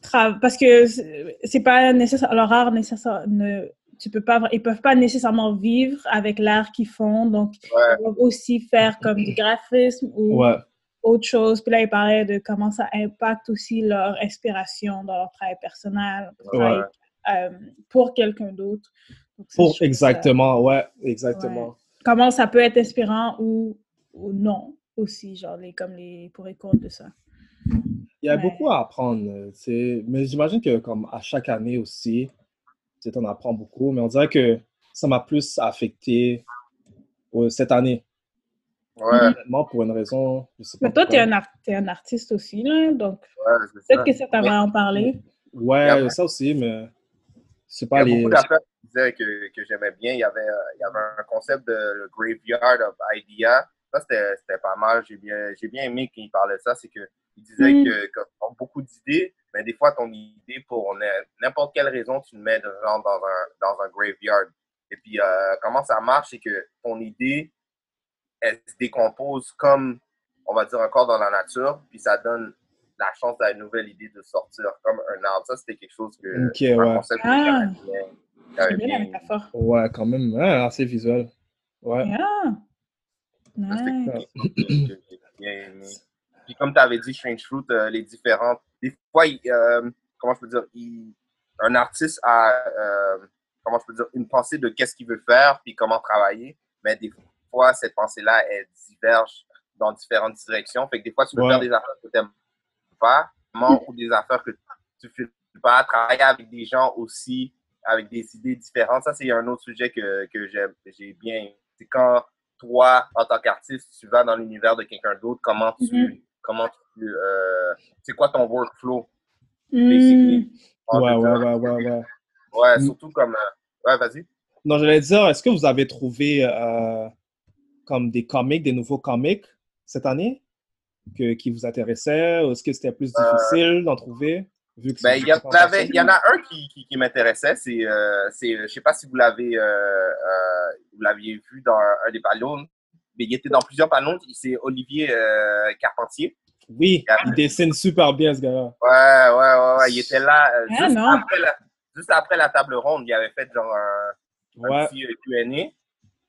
tra- Parce que c'est pas nécessaire, leur art nécessaire, ne... Tu peux pas, ils peuvent pas nécessairement vivre avec l'art qu'ils font, donc
Ouais.
ils doivent aussi faire comme du graphisme ou
ouais,
autre chose. Puis là, il parlait de comment ça impacte aussi leur inspiration dans leur travail personnel,
Ouais.
Euh, pour quelqu'un d'autre.
Pour,
trouve ça-
exactement, ouais, exactement.
comment ça peut être inspirant ou, ou non aussi, genre les, comme les pour et contre de ça.
Il y a
Ouais.
beaucoup à apprendre, euh, tu sais. mais j'imagine que comme à chaque année aussi, on apprend beaucoup, mais on dirait que ça m'a plus affecté euh, cette année.
Ouais,
Honnêtement, pour une raison, je sais pas.
Mais toi, tu es un, art- t'es un artiste aussi, là, donc
ouais,
peut-être que ça t'avait
Mais-
en parler.
Ouais, ça aussi, mais c'est
Il y
pas
a
les.
beaucoup d'affaires qui disaient que, que j'aimais bien. Il y, avait, euh, il y avait un concept de le Graveyard of Idea. Ça, c'était c'était pas mal. J'ai bien, j'ai bien aimé qu'il parlait de ça. C'est qu'il disait
Mm.
que, as beaucoup d'idées, mais des fois, ton idée, pour n'importe quelle raison, tu le mets de- genre dans un, dans un graveyard. Et puis, euh, comment ça marche, c'est que ton idée, elle se décompose comme, on va dire, encore dans la nature, puis ça donne la chance à une nouvelle idée de sortir, comme un arbre. Ça, c'était quelque chose que.
Ok,
un
ouais.
concept
Ah.
j'aimais bien.
C'est bien la métaphore.
Ouais, quand même, ouais, assez visuel. Ouais.
Ah!
Ça, c'était
Nice.
Puis comme tu avais dit, Strange Fruit, euh, les différentes. Des fois, il, euh, comment je peux dire, il- un artiste a, euh, comment je peux dire, une pensée de qu'est-ce qu'il veut faire, puis comment travailler. Mais des fois, cette pensée-là, elle diverge dans différentes directions. Fait que des fois, tu peux
Ouais.
faire des affaires que tu n'aimes pas, vraiment, ou des affaires que tu ne fais pas. Travailler avec des gens aussi, avec des idées différentes. Ça, c'est un autre sujet que, que j'ai bien. C'est quand toi, en tant qu'artiste, tu vas dans l'univers de quelqu'un d'autre, comment tu,
Mhm.
comment tu, euh, c'est quoi ton workflow, basically.
Ouais, ouais, ouais, ouais, ouais.
Ouais,
Mm.
surtout comme, euh, ouais, vas-y.
Non, j'allais dire, est-ce que vous avez trouvé euh, comme des comics, des nouveaux comics cette année? Que, qui vous intéressaient? Ou est-ce que c'était plus difficile d'en trouver? Vu que
Ben, il y, en
pas
avait-
facile?
il y en a un qui, qui, qui m'intéressait, c'est, euh, c'est, je sais pas si vous l'avez, euh, euh, vous l'aviez vu dans un, un des ballons, mais il était dans plusieurs ballons, c'est Olivier euh, Carpentier.
Oui,
Il y
dessine super bien, ce gars-là.
Ouais, ouais, ouais, ouais, il était là, euh,
Ah,
juste, après la, juste après la table ronde, il avait fait genre un, un
Ouais,
petit euh, Q&A.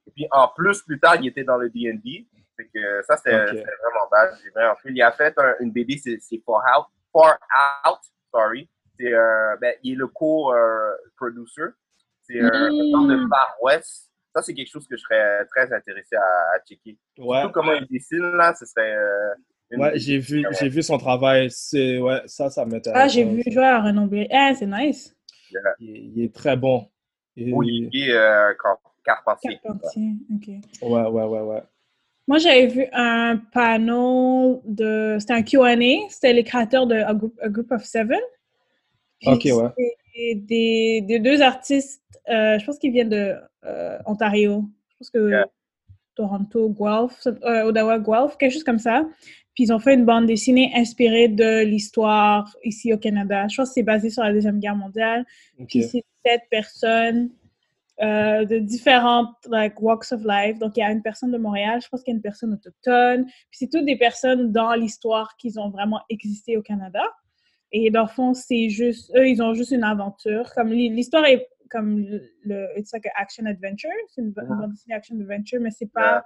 Et puis en plus, plus tard, il était dans le D&D. Fait que euh, ça, c'était vraiment bad. J'ai vraiment fait. Il a fait un- une BD, c'est c'est Far Out. Far Out, sorry. C'est, euh, ben, il est le co-producer. c'est euh, un genre de
Mm.
Far West. ça, c'est quelque chose que je serais très intéressé à, à checker.
Ouais,
Tout comment il dessine, là, ce serait. euh,
ouais j'ai vu, j'ai vu son travail. C'est, ouais, ça, ça m'intéresse.
Ah, j'ai vu jouer à renommer. Ah, c'est nice.
Il, est- il est très bon. Il-
Olivier euh, Car- Carpentier.
Carpentier. OK.
Ouais, ouais, ouais, ouais.
Moi, j'avais vu un panneau de. C'était un QA. C'était les créateurs de A Group, A Group of Seven. Puis
Ok, ouais.
Des, des deux artistes, euh, je pense qu'ils viennent de euh, Ontario. Je pense que
Yeah.
Toronto, Guelph, euh, Ottawa, Guelph, quelque chose comme ça. Puis ils ont fait une bande dessinée inspirée de l'histoire ici au Canada. Je pense que c'est basé sur la Deuxième Guerre mondiale. Puis c'est sept personnes euh, de différentes like, walks of life. Donc, il y a une personne de Montréal, je pense qu'il y a une personne autochtone. Puis c'est toutes des personnes dans l'histoire qui ont vraiment existé au Canada. Et dans le fond, c'est juste, eux, ils ont juste une aventure. Comme l'histoire est comme le, le- it's like a action adventure. C'est une, une bande dessinée action adventure, mais c'est pas,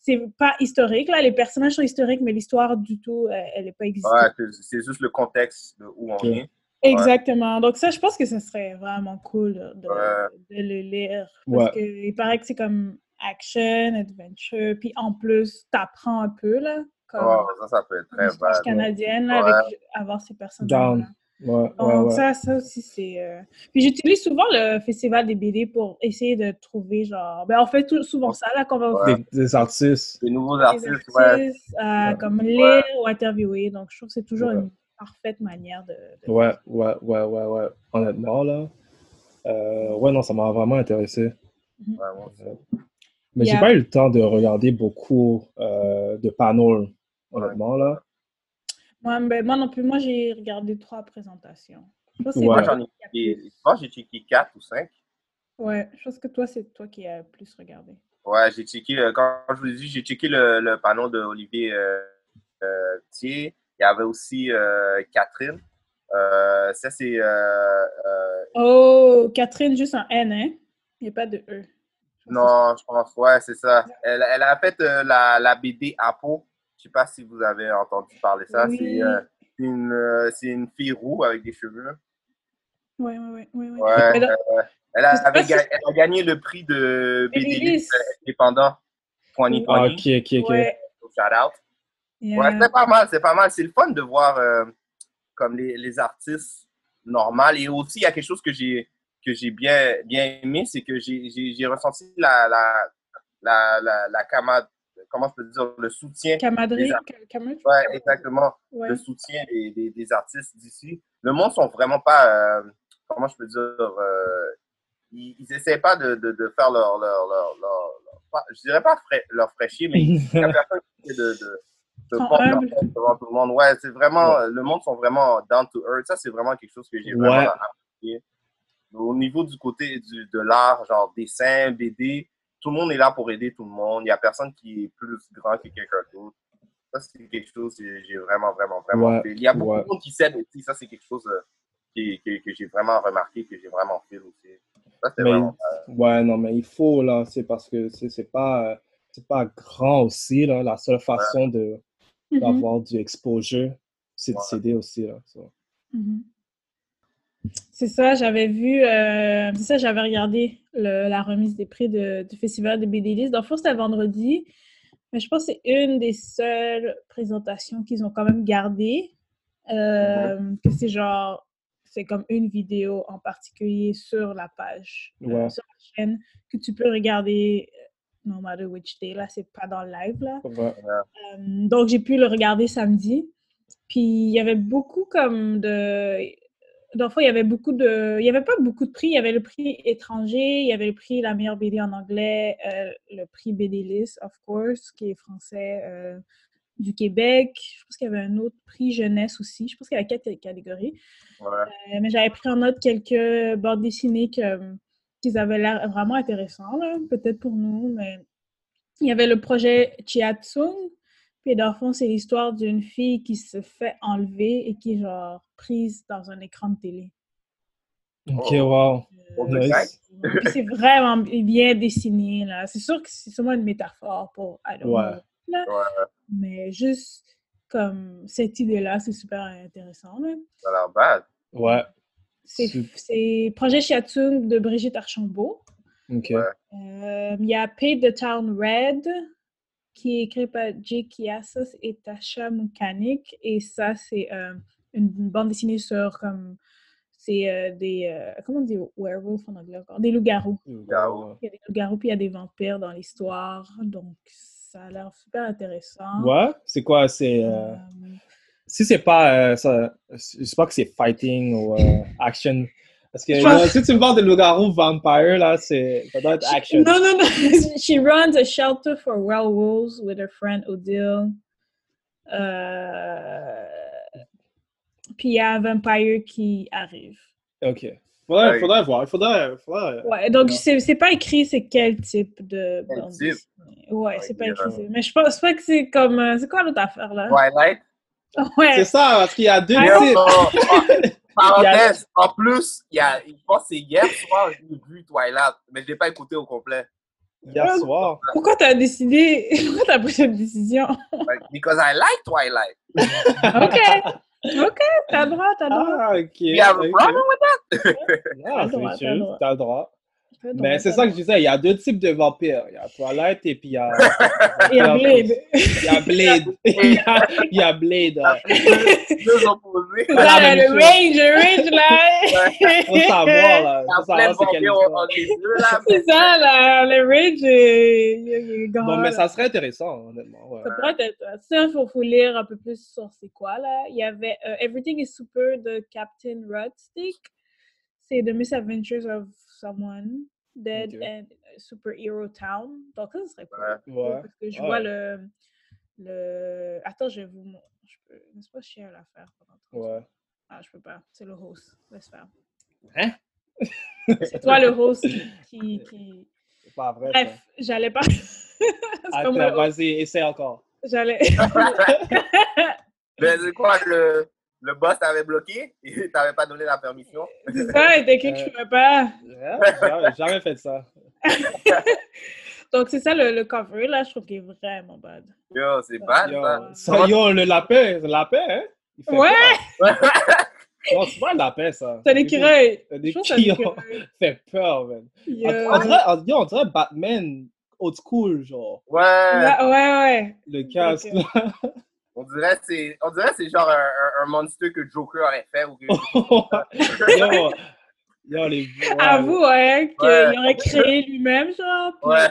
c'est pas historique. Là, les personnages sont historiques, mais l'histoire du tout, euh, elle n'est pas existante.
Ouais, c'est- juste le contexte de où on est.
Exactement. Donc ça, je pense que ce serait vraiment cool de, de-
Ouais.
de le lire. Parce
Ouais.
que il paraît que c'est comme action, adventure, puis en plus, t'apprends un peu, là, comme
Oh, ça, ça peut être très bad.
canadienne, là,
Ouais.
avec avoir ces personnages Donc
ouais.
ça, ça aussi, c'est... euh, Puis j'utilise souvent le Festival des BD pour essayer de trouver, genre... Ben, on fait tout, souvent ça, là, qu'on va
Ouais.
Des, des artistes.
Les nouveaux
des
artistes, ouais.
artistes, euh, comme lire ou interviewer. Donc, je trouve que c'est toujours
Ouais.
une parfaite manière de... de-
Ouais, ouais, ouais, ouais, ouais. Honnêtement, là. euh, ouais, non, ça m'a vraiment intéressé.
Ouais, moi aussi.
Mais j'ai
Yeah.
pas eu le temps de regarder beaucoup euh, de panels, honnêtement, là.
Moi, ben, moi non plus, moi, j'ai regardé trois présentations. Je
Ouais.
Moi, j'en ai j'ai checké 4 ou 5.
Ouais, je pense que toi, c'est toi qui as plus regardé.
Ouais, j'ai checké, euh, quand je vous ai dit, j'ai checké le, le panneau de Olivier euh, euh, Thier. Il y avait aussi euh, Catherine. Euh, ça, c'est. euh, euh,
Oh, Catherine, juste un N, hein? Il n'y a pas de E.
non, je pense, ouais, c'est ça. Elle, elle a fait euh, la, la BD Apo. Je sais pas si vous avez entendu parler de ça.
Oui.
C'est euh, une, euh, c'est une fille roux avec des cheveux.
Oui, oui, oui. oui.
Ouais, euh, elle, a,
si-
elle gagné le prix de BD indépendant 2020.
Ah, ok, ok, ok.
Ouais.
Shout out.
Yeah.
Ouais, c'est pas mal, c'est pas mal. C'est le fun de voir euh, comme les, les artistes normaux. Et aussi, il y a quelque chose que j'ai que j'ai bien, bien aimé, c'est que j'ai ressenti la, la, la, la, la camad- comment je peux dire, le soutien.
Camaraderie. Camaraderie?
Ouais, exactement.
Ouais.
Le soutien des, des, des artistes d'ici. Le monde sont vraiment pas, euh, comment je peux dire, euh, ils, ils essaient pas de, de, de faire leur, leur, leur, leur, leur- pas- je dirais pas leur fraîchier, mais personne qui de, devant tout le monde. Ouais, c'est vraiment, le monde sont vraiment down to earth. Ça, c'est vraiment quelque chose que j'ai vraiment
Ouais.
apprécié. Au niveau du côté du, de l'art, genre dessin, BD, tout le monde est là pour aider tout le monde. Il n'y a personne qui est plus grand que quelqu'un d'autre. Ça, c'est quelque chose que j'ai vraiment, vraiment, vraiment
Ouais,
fait. Il y a beaucoup
ouais.
de monde qui s'aide aussi. Ça, c'est quelque chose euh, qui- qui- que j'ai vraiment remarqué, que j'ai vraiment fait aussi. Ça, c'est
Mais-
vraiment.
Ouais, non, mais il faut, là, c'est parce que c'est c'est pas, euh, c'est pas grand aussi, là. La seule façon de
Mhm,
d'avoir du exposure, c'est de s'aider aussi, là.
Mhm. C'est ça, j'avais vu, euh, c'est ça, j'avais regardé le- la remise des prix de- du Festival de BD. Dans le fond, c'était vendredi, mais je pense que c'est une des seules présentations qu'ils ont quand même gardées. Euh, Que c'est genre, c'est comme une vidéo en particulier sur la page, euh, sur la chaîne, que tu peux regarder no matter which day. Là, c'est pas dans le live, là.
Ouais.
Euh, donc, j'ai pu le regarder samedi. Puis, il y avait beaucoup comme de... Dans il y avait beaucoup de... Il y avait pas beaucoup de prix. Il y avait le prix étranger, il y avait le prix la meilleure BD en anglais, euh, le prix BD List, of course, qui est français euh, du Québec. Je pense qu'il y avait un autre prix jeunesse aussi. Je pense qu'il y avait quatre catégories.
Ouais.
Euh, mais j'avais pris en note quelques bandes dessinées que, qu'ils avaient l'air vraiment intéressants, là, peut-être pour nous, mais il y avait le projet Chiatsung, puis dans le fond, c'est l'histoire d'une fille qui se fait enlever et qui est genre prise dans un écran de télé.
Ok,
Oh.
wow.
Euh, c'est vraiment bien dessiné, là. C'est sûr que c'est sûrement une métaphore pour I don't
Ouais.
know, là,
Ouais,
mais juste comme cette idée-là, c'est super intéressant, là.
ça a l'air bad.
Ouais.
C'est Projet Chiatsung de Brigitte Archambault.
Ok.
Euh, Il y a Paid the Town Red, qui est écrit par Jake Kiassos et Tasha Moukanik. Et ça, c'est euh, une bande dessinée sur comme. C'est euh, des. euh, comment on dit werewolf en anglais encore? Des loups-garous. Il y a des loups-garous, puis il y a des vampires dans l'histoire. Donc, ça a l'air super intéressant.
Ouais, c'est quoi? C'est. Si c'est pas. euh, ça, je sais pas que c'est fighting ou euh, action. Parce que là, si tu me parles de loup-garou vampire, là, c'est. Ça doit être action.
Non, non, non. She runs a shelter for werewolves with her friend Odile. Euh, Puis il y a un vampire qui arrive.
Ok. Faudrait,
Ouais.
faudrait voir. Faudrait. faudrait...
Ouais, donc
Ouais.
c'est c'est pas écrit c'est quel type de
Quel type?
dessinée. Ouais, c'est pas écrit.
ouais.
Mais je pense pas que c'est comme. euh, C'est quoi l'autre affaire là?
Twilight?
Ouais.
C'est ça, parce qu'il y a deux
Ah,
types.
Parenthèse, en plus, il y a, je pense que c'est hier soir, j'ai vu Twilight, mais je l'ai pas écouté au complet.
Hier soir.
Pourquoi t'as décidé. Pourquoi t'as pris cette décision?
Because I like Twilight.
Ok. Ok, t'as le droit, t'as le droit.
Ah, ok.
You have a problem with
Ah,
T'as le droit,
c'est
t'as le
chill,
droit.
Mais c'est ça que je disais, il y a deux types de vampires. Il y a Twilight et puis il y a.
Il y a Blade.
Il y a Blade. Il y a, Blade. ouais.
Deux opposés.
C'est
la
ça,
même
le range, le range là.
Faut savoir, là. Faut savoir c'est
ça, là, le range est, il est- grand.
Bon, mais ça serait intéressant, honnêtement.
Ça pourrait être. Ça, il faut, lire un peu plus sur c'est quoi, là. Il y avait euh, Everything is Super de Captain Rudstick. C'est The Misadventures of Someone Dead
Ok.
and Superhero Town. Donc, ça, ce serait cool.
Ouais.
Ouais.
Parce que je
Ouais.
vois le, le. Attends, je vais vous. Je peux... N'est-ce pas share l'affaire pendant 30
Ouais.
Ah, je peux pas. C'est le host. Laisse faire.
Hein?
C'est toi le host qui. qui,
C'est pas vrai.
Bref, j'allais pas.
Attends,
le-
vas-y, essaie encore.
J'allais.
Mais c'est quoi, le, le boss t'avait bloqué et t'avais pas donné la permission?
C'est ça, il était écrit que je pouvais pas.
J'ai jamais fait ça.
Donc, c'est ça le, le cover, là. Je trouve qu'il est vraiment bad.
Yo, c'est bad,
Yo,
ça.
ça, yo, le lapin, le lapin, hein? Il fait
Ouais!
Non, c'est pas un lapin, ça.
C'est un écureuil. Un
qui
écureuil.
fait peur, man.
Yo.
On, on dirait, on, yo, on dirait Batman old school, genre.
Ouais.
Ouais, ouais, ouais.
Le casque, là.
On dirait que c'est, on dirait c'est genre un, un, un monster que Joker aurait fait ou que...
yo, les. ouais.
Avoue, ouais, qu'il
Ouais.
aurait créé lui-même, genre. puis,
Ouais.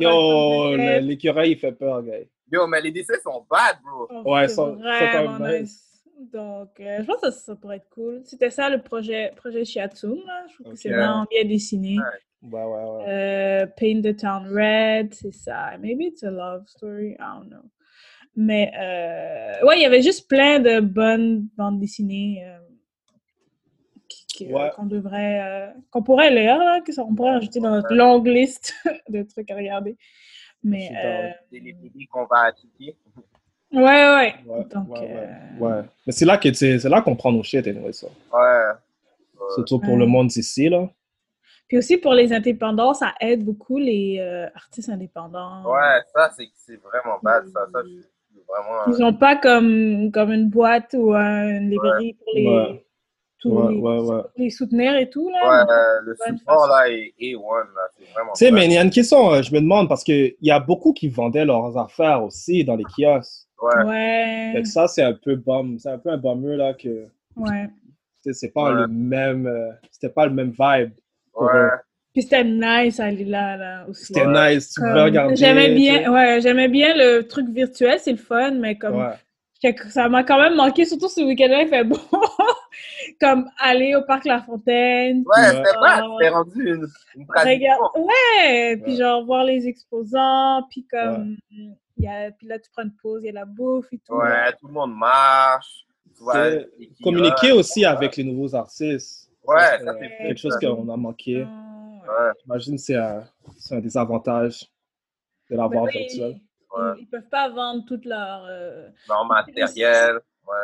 Yo, l'écureuil, il fait peur, gars.
Yo, mais les dessins sont bad, bro.
Oh,
Ouais, ça, quand
vraiment
même,
nice. Donc, euh, je pense que ça, ça pourrait être cool. C'était ça le projet, projet Shiatsu, là. Je trouve que c'est vraiment bien dessiné.
Ouais, ouais, ouais.
Euh, Paint the Town Red, c'est ça. Maybe it's a love story, I don't know. Mais euh, ouais, il y avait juste plein de bonnes bandes dessinées euh,
Ouais.
qu'on devrait, euh, qu'on pourrait lire, là, que ça, on pourrait rajouter dans notre longue liste de trucs à regarder. Mais euh,
les qu'on va appliquer.
ouais, ouais.
Ouais,
Donc,
ouais,
euh.
Mais c'est là que c'est là qu'on prend nos shit, anyway, ça.
Ouais.
Surtout pour
Ouais.
le monde d'ici, là.
Puis aussi pour les indépendants, ça aide beaucoup les euh, artistes indépendants.
Ouais, ça, c'est, c'est vraiment bad, ça. Ça, je suis vraiment...
Ils n'ont pas comme, comme une boîte ou un- une librairie pour les,
Ouais.
tous
Ouais,
les,
ouais, ouais.
les soutenir et tout. Là.
Ouais, euh, le support, là, est A1, là. C'est vraiment
Tu sais, mais il y a une question, euh, je me demande, parce qu'il y a beaucoup qui vendaient leurs affaires aussi dans les kiosques.
Ouais.
Ouais.
Fait que ça, c'est un peu bum. C'est un peu un bummer, là, que
ouais.
c'est pas
Ouais.
le même. euh, C'était pas le même vibe. pour
Ouais.
eux.
Puis c'était nice, aller là, là aussi.
C'était
Ouais.
nice, tu
Comme-
pouvais regarder.
J'aimais bien, ouais, j'aimais bien le truc virtuel, c'est le fun, mais comme
Ouais.
ça m'a quand même manqué, surtout ce week-end-là, il fait beau. comme aller au parc La Fontaine,
Ouais, c'était bad. C'était rendu une, une.
Regarde, ouais, puis genre voir les exposants, puis comme, il y a, puis là tu prends une pause, il y a la bouffe et tout.
Ouais, tout le monde marche.
Communiquer aussi avec les nouveaux artistes.
Ouais,
Ça, quelque chose qu'on a manqué.
Ouais.
J'imagine que c'est un, c'est un des avantages de l'avoir virtuel.
Ouais.
Ils, ils peuvent pas vendre toute leur. euh,
leur matériel. Ouais.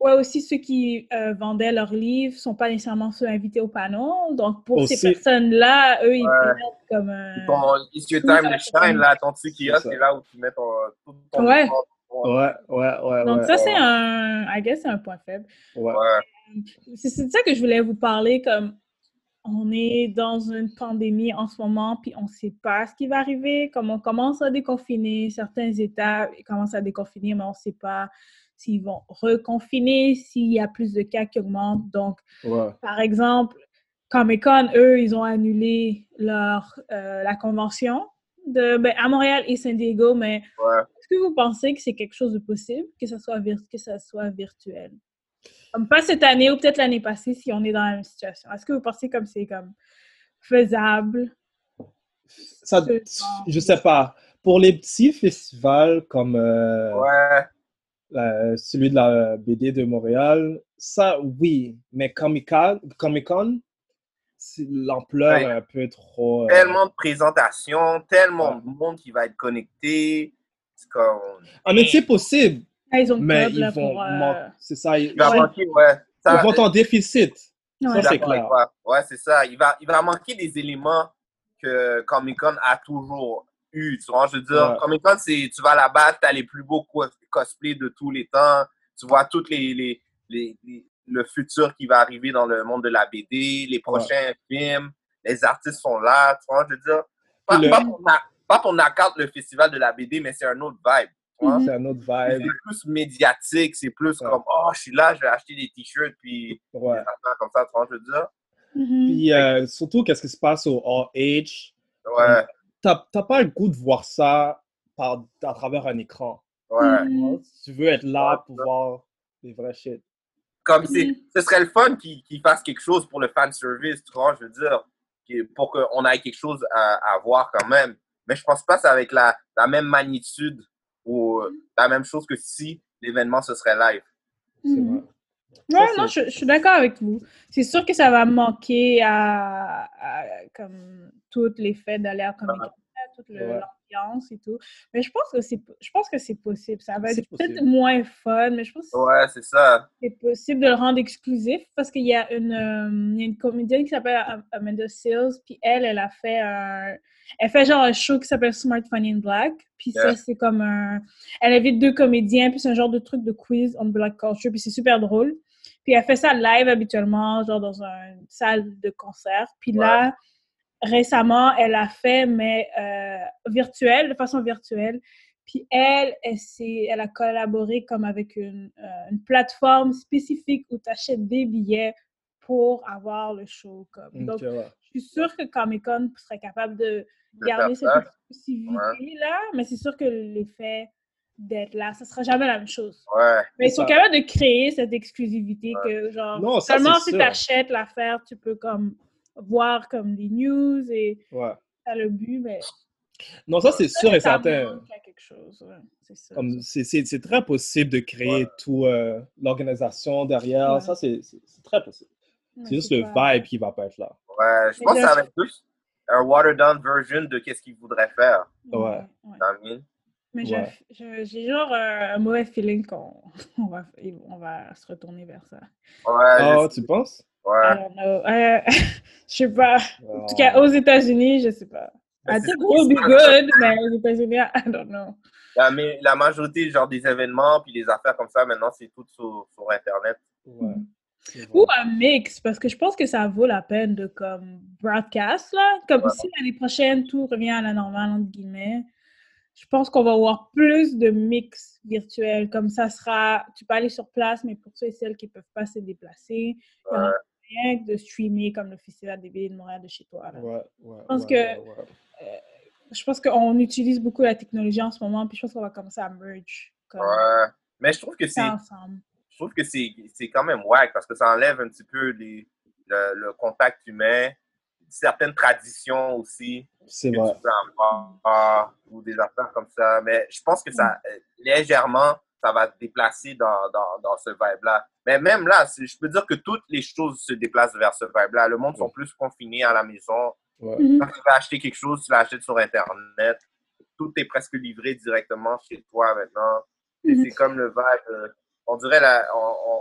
Ouais, aussi ceux qui euh, vendaient leurs livres sont pas nécessairement ceux invités au panneau. Donc pour
Aussi.
ces personnes-là, eux, ils
Ouais.
perdent comme un.
Ton
Tout
Time
ça,
to Shine, là, ton
ça.
c'est là où tu mets ton, tout ton
Ouais.
Ouais, ouais, ouais.
Donc
ouais,
ça,
ouais,
c'est un. I guess c'est un point faible.
ouais.
C'est c'est de ça que je voulais vous parler comme on est dans une pandémie en ce moment, puis on ne sait pas ce qui va arriver, comme on commence à déconfiner, certains États commencent à déconfiner, mais on ne sait pas s'ils vont reconfiner, s'il y a plus de cas qui augmentent. Donc,
Ouais.
par exemple, Comic-Con, eux, ils ont annulé leur, euh, la convention de, ben, à Montréal et San Diego, mais
Ouais.
est-ce que vous pensez que c'est quelque chose de possible, que ça soit, vir- que ça soit virtuel? Comme pas cette année ou peut-être l'année passée si on est dans la même situation. Est-ce que vous pensez comme c'est comme faisable?
Ça, je sais pas. Pour les petits festivals comme euh,
Ouais.
euh, celui de la BD de Montréal, ça, oui. Mais Comic-Con, c'est- l'ampleur
Ouais.
est un peu trop... euh,
Tellement de présentations, tellement de monde qui va être connecté. Comme.
Ah, mais c'est possible.
Ah, ils ont le
Mais ils vont...
euh,
C'est ça. Ils,
Il va
Ouais.
manquer, ouais. Ça,
ils vont en déficit.
ouais.
Ça, c'est clair.
Ouais, c'est ça. Il va, il va manquer des éléments que Comic Con a toujours eu. Tu vois, je veux dire,
Ouais.
Comic Con, c'est tu vas là-bas, tu as les plus beaux co- cosplays de tous les temps. Tu vois toutes les, les, les, les- le futur qui va arriver dans le monde de la BD, les prochains films, les artistes sont là. Tu vois, je veux dire, pas,
le-
pas pour, pas pour n'accorde le festival de la BD, mais c'est un autre vibe.
Mhm.
C'est un autre
C'est
vibe.
plus médiatique, c'est plus
Ouais.
comme, oh, je suis là, je vais acheter des t-shirts, puis
Ouais.
des comme ça, tu vois, je veux dire?
Mhm.
Puis euh, surtout, qu'est-ce qui se passe au All Age?
Ouais,
T'as t'as pas le goût de voir ça par, à travers un écran.
ouais.
Mhm.
Tu veux être là
Ouais,
pour
ça.
voir les vrais shit.
Comme c'est, ce serait le fun qu'ils qu'ils fassent quelque chose pour le fan service, tu vois, je veux dire, pour qu'on ait quelque chose à, à voir quand même. Mais je pense pas que c'est avec la, la même magnitude ou euh, la même chose que si l'événement ce serait live.
Ouais,
Ça,
non, je, je suis d'accord avec vous. C'est sûr que ça va manquer à, à, comme tout l'effet d'aller à Comic Con, toute
Ouais.
l'ambiance et tout. Mais je pense que c'est je pense que c'est possible. Ça va être peut-être moins fun, mais je pense que
Ouais, c'est ça.
c'est possible de le rendre exclusif parce qu'il y a une, euh, il y a une comédienne qui s'appelle Am- Amanda Seals, puis elle, elle a fait un, elle fait genre un show qui s'appelle Smart Funny in Black, puis ça c'est comme un, elle invite deux comédiens, puis c'est un genre de truc de quiz on black culture, puis c'est super drôle. Puis elle fait ça live habituellement, genre dans une salle de concert. Puis là, récemment, elle a fait, mais euh, virtuel, de façon virtuelle. Puis elle, elle, elle a collaboré comme avec une, euh, une plateforme spécifique où tu achètes des billets pour avoir le show. Comme. Donc, je suis sûre que Comic-Con serait capable de
De
garder cette exclusivité-là, mais c'est sûr que l'effet d'être là, ça sera jamais la même chose.
Ouais.
Mais ils sont capables de créer cette exclusivité que, genre,
Non, ça,
seulement si tu achètes l'affaire, tu peux comme voir comme les news et
Ouais.
t'as le but, mais
Non, ça, c'est sûr et certain.
ouais, c'est ça.
Comme c'est- c'est c'est très possible de créer tout euh, l'organisation derrière.
Ouais.
Ça, c'est très possible.
Ouais,
C'est juste le vibe qui va pas être là.
Ouais, je
Mais
pense que ça va être plus un watered down version de qu'est-ce qu'ils voudraient faire.
Ouais.
ouais.
dans le mine.
Mais j'ai-
Ouais.
genre euh, un mauvais feeling qu'on on va, on va se retourner vers ça.
Ouais, je-
tu penses?
I
ouais.
don't know. Euh, je sais pas. En tout cas, aux États-Unis, je sais pas.
Mais
I think we'll be good, mais aux États-Unis, I don't know.
La, mais la majorité genre des événements puis des affaires comme ça, maintenant, c'est tout sur, sur Internet.
Ouais. vrai.
Ou un mix, parce que je pense que ça vaut la peine de comme broadcast, là. Comme
Ouais.
si l'année prochaine, tout revient à la normale, entre guillemets. Je pense qu'on va avoir plus de mix virtuel. Comme ça sera, tu peux aller sur place, mais pour ceux et celles qui ne peuvent pas se déplacer, il y aura rien que de streamer comme le Festival des BD de Montréal de chez toi. là.
Ouais, ouais,
pense
ouais,
que-
ouais, ouais.
Je pense qu'on utilise beaucoup la technologie en ce moment, puis je pense qu'on va commencer à merge comme
Ouais. Mais je trouve que c'est je trouve que c'est c'est quand même wack parce que ça enlève un petit peu les, le, le contact humain, certaines traditions aussi
C'est vrai.
tu peux avoir ou des affaires comme ça. Mais je pense que ça, euh, légèrement, ça va se déplacer dans, dans, dans ce vibe-là. Mais même là, je peux dire que toutes les choses se déplacent vers ce vibe-là. Le monde sont plus confinés à la maison.
Ouais.
Mhm.
Quand tu vas acheter quelque chose, tu l'achètes sur Internet. Tout est presque livré directement chez toi maintenant.
Mhm.
c'est comme le vibe. euh, on dirait là,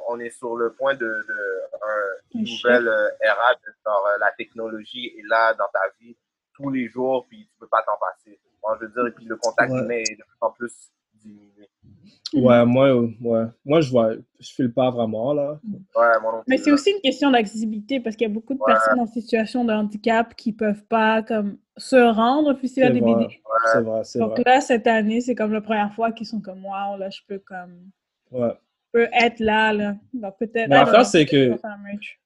on, est sur le point de, de un-
Un
une nouvelle euh, ère de genre, euh, la technologie est là dans ta vie tous les jours, puis tu peux pas t'en passer. Je veux dire, et puis le contact
Ouais.
humain est de plus en plus.
Ouais, moi, euh, ouais. Moi, je vois, je file pas vraiment, là.
Ouais, moi non plus,
Mais c'est aussi une question d'accessibilité parce qu'il y a beaucoup de
Ouais.
personnes en situation de handicap qui peuvent pas comme se rendre au festival
C'est
des
vrai.
BD.
C'est vrai, c'est
Donc
vrai.
là, cette année, c'est comme la première fois qu'ils sont comme wow, là, je peux comme
Ouais.
je peux être là, là. Donc peut-être.
Mais l'affaire, c'est que-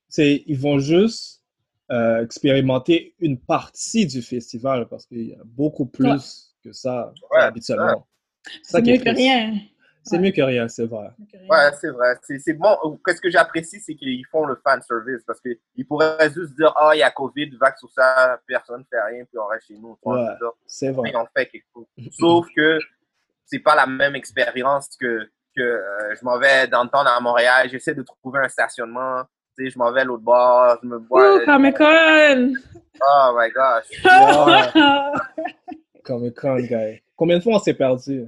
c'est ils vont juste euh, expérimenter une partie du festival parce qu'il y a beaucoup plus que ça
Ouais,
habituellement.
C'est mieux que rien.
C'est mieux que rien, c'est vrai.
Ouais, c'est vrai. C'est c'est bon. Qu'est-ce que j'apprécie, c'est qu'ils font le fan service parce qu'ils pourraient juste dire Ah, il y a COVID, vague sur ça, personne ne fait rien, puis on reste chez nous.
Ouais. C'est vrai.
Ils ont fait quelque chose. Sauf que c'est pas la même expérience que, que euh, je m'en vais dans le temps à Montréal, j'essaie de trouver un stationnement. Tu sais, je m'en vais à l'autre bord, je me bois.
Ouh, Comic-Con!
Oh my gosh.
Comic Con, guy. Combien de fois on s'est perdu?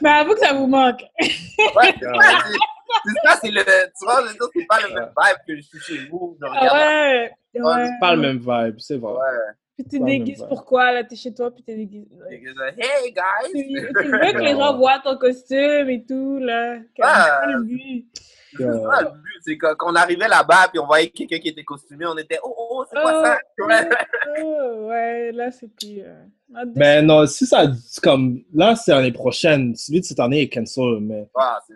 Mais avoue que ça vous manque.
Ouais, c'est ça, c'est- c'est c'est le. Tu vois, je veux dire, c'est pas le même vibe que je suis chez vous. Je
Ah
regarde.
ouais. ouais.
Pas le même vibe, c'est vrai.
Ouais.
Puis tu déguises pourquoi, là, t'es chez toi, puis
que ça, Hey
Tu,
guys!
tu veux que les gens voient ton costume et tout, là. Comme, Le but.
C'est ça le but, c'est que- qu'on arrivait là-bas puis on voyait quelqu'un qui était costumé, on était oh oh, oh c'est quoi ça? Ouais.
Oh, ouais, là, c'est plus. euh,
Mais non, si ça, comme, là, c'est l'année prochaine. Celui de cette année est cancel, mais
Ah, c'est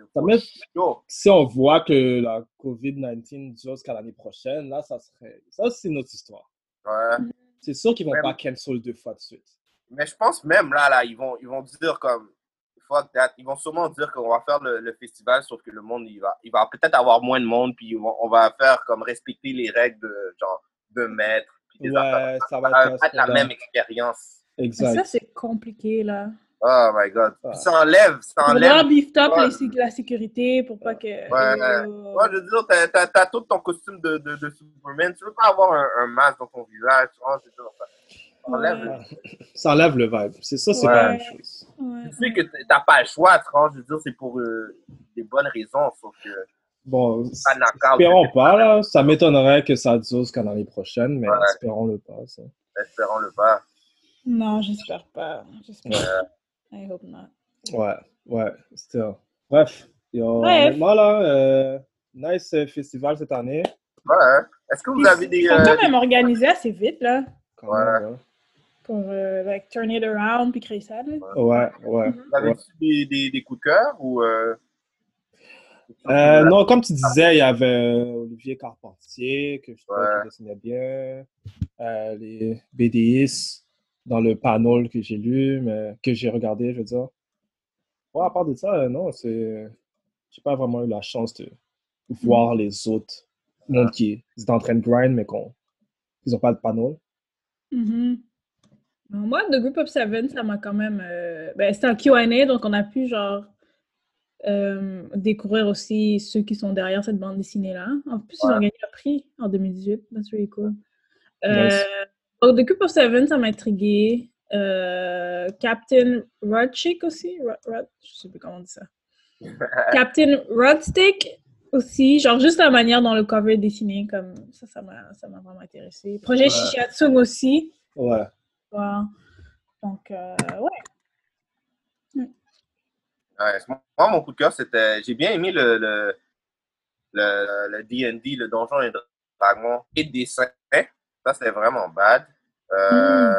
si on voit que la COVID-19 dure jusqu'à l'année prochaine, là, ça serait, ça, c'est notre histoire.
Ouais.
C'est sûr qu'ils vont
Même-
pas cancel deux fois de suite.
Mais je pense même là, là, ils vont, ils vont dire comme fuck that. Ils vont sûrement dire qu'on va faire le, le festival, sauf que le monde, il va, il va peut-être avoir moins de monde, puis on, on va faire comme respecter les règles de genre de mètres, puis des affaires.
Ouais, ça
Ça
va être,
la même expérience.
Mais
Exact.
ça, c'est compliqué, là.
Oh my god.
Ouais.
Puis ça enlève, ça
On
enlève.
beef up
Ouais.
les la sécurité pour pas que.
Ouais.
Oh.
Moi, je veux dire, t'as, tout ton costume de, de, de Superman. Tu veux pas avoir un, un masque dans ton visage. Vois, je veux dire, ça ça enlève.
Ouais.
Ça enlève le vibe. C'est ça, c'est
Ouais.
pas la même chose.
Ouais.
Tu sais que t'as pas le choix, tu vois, je veux dire, c'est pour euh, des bonnes raisons, sauf que
Bon,
pas
espérons pas, là. Ça m'étonnerait que ça dure jusqu'à l'année prochaine, mais
Ouais.
espérons-le pas, ça.
Espérons-le pas.
Non, j'espère pas. J'espère. I hope not.
Ouais, ouais, still. Bref, yo,
Bref.
là, euh, nice euh, festival cette année.
Ouais. hein. Est-ce que vous avez des.
Ils sont
euh,
quand même organisés assez vite, là,
Quand
Ouais.
même,
pour euh, like, turn it around puis créer ça. Là.
ouais. Ouais,
vous avez
ouais.
des, des, des coups de cœur ou. Euh...
Euh, non, comme tu disais, il y avait euh, Olivier Carpentier, que je trouvais
Ouais.
qu'il dessinait bien. Euh, les BDIs dans le panel que j'ai lu, mais que j'ai regardé, je veux dire. Ouais, à part de ça, non, c'est. J'ai pas vraiment eu la chance de voir les autres monde qui sont en train de grind, mais qu'on ils ont pas de panel.
Mhm. Bon, Moi, The Group of Seven, ça m'a quand même. euh, Ben, c'était un QA, donc on a pu, genre, euh, découvrir aussi ceux qui sont derrière cette bande dessinée-là. En plus, ils ont gagné un prix en 2018. That's really cool. Euh,
Nice.
donc, The Group of Seven, ça m'a intrigué. Captain Rodchick aussi. Rod, Rod- je sais plus comment on dit ça. Captain Rodstick aussi. Genre, juste la manière dont le cover est dessiné, comme ça, ça m'a ça m'a vraiment intéressé. Projet
Ouais.
Shishatsung aussi.
Ouais.
Donc, euh, ouais.
Ouais, moi, mon coup de cœur, c'était. J'ai bien aimé le, le, le, le D&D, le Donjon et Dragon, et le dessin. Ça, c'était vraiment bad. Euh,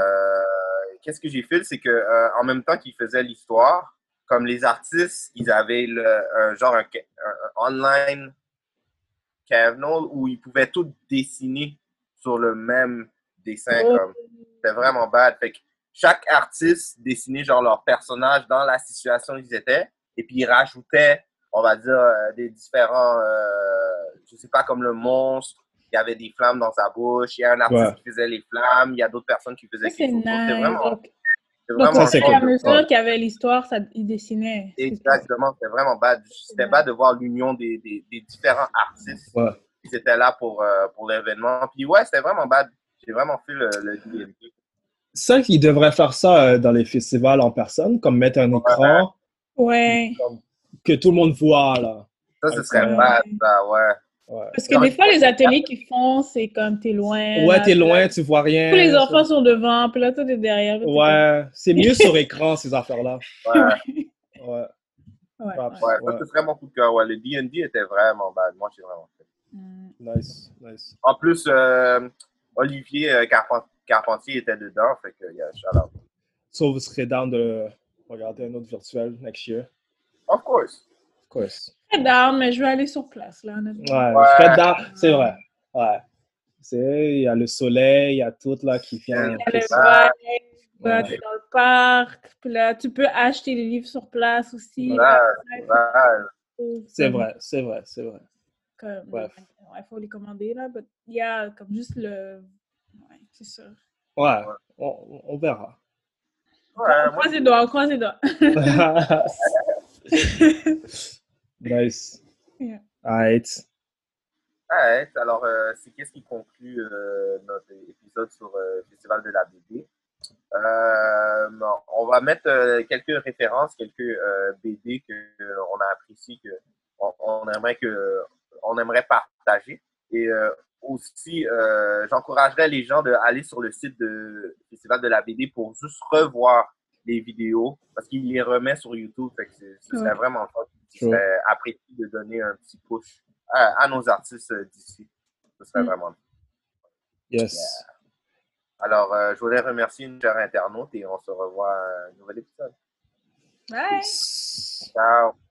Qu'est-ce que j'ai fait, c'est que euh, en même temps qu'ils faisaient l'histoire, comme les artistes, ils avaient le, un genre un, un- online Canval où ils pouvaient tout dessiner sur le même dessin.
Oh.
Comme, c'était vraiment bad. Fait que chaque artiste dessinait genre leur personnage dans la situation où ils étaient, et puis ils rajoutaient, on va dire, euh, des différents, euh, je sais pas, comme le monstre, il y avait des flammes dans sa bouche, il y a un artiste
Ouais.
qui faisait les flammes, il y a d'autres personnes qui faisaient quelque chose.
nice.
C'est vraiment, c'est
donc,
Ça, c'est
et à
cool.
mesure
Ouais.
qu'il y avait l'histoire, ça, il dessinait.
Exactement, c'était vraiment bad. C'était bad de voir l'union des, des, des différents artistes
Ouais.
qui étaient là pour, euh, pour l'événement. Puis ouais, c'était vraiment bad. J'ai vraiment fait le, le D&D.
Ça, ils devraient faire ça euh, dans les festivals en personne, comme mettre un écran
Ouais.
que tout le monde voit, là.
Ça, ce serait
Ouais.
bad, ça, ouais.
Ouais.
Parce que des fois, les ateliers qu'ils font, c'est comme t'es loin.
Ouais, t'es loin, tu vois rien.
Tous les enfants sont devant, puis là, toi, t'es derrière. là,
Ouais, c'est mieux sur écran, ces affaires-là.
Ouais,
Ouais.
Ouais, ouais.
ouais, c'est vraiment coup de cœur. Ouais, le D&D était vraiment bad. Moi, j'ai vraiment fait.
Mm.
Nice, nice.
En plus, euh, Olivier euh, Carpen- Carpentier était dedans, fait que, yeah, shout out.
So, vous serez down de regarder un autre virtuel next year?
Of course.
Of course.
Je suis down, mais je vais aller sur place, là, honnêtement.
Ouais,
Ouais.
je serais down, c'est vrai. Ouais. C'est, il y a le soleil, il y a tout là qui vient.
Il y a le t'es dans le parc, puis là, tu peux acheter les livres sur place aussi.
Ouais.
C'est vrai, c'est vrai, c'est vrai.
Comme,
Bref.
ouais, il faut les commander, là. But il y a comme juste le. Ouais, c'est ça.
Ouais, on, on verra.
Ouais,
croise les doigts, on croise les doigts.
nice.
Yeah.
Alright.
Ouais, alors, euh, c'est qu'est-ce qui conclut euh, notre épisode sur euh, le Festival de la BD. Euh, on va mettre euh, quelques références, quelques euh, BD qu'on a appréciées, qu'on on aimerait, que, on aimerait partager. Et euh, aussi, euh, j'encouragerais les gens d'aller sur le site de Festival de la BD pour juste revoir les vidéos, parce qu'il les remet sur YouTube. Fait que ce serait vraiment fun. Ce serait apprécié de donner un petit push à, à nos artistes euh, d'ici. Ce serait
Mm.
vraiment
Yes.
Alors, euh, je voulais remercier une chère internaute et on se revoit à un nouvel épisode.
Bye!
Ciao!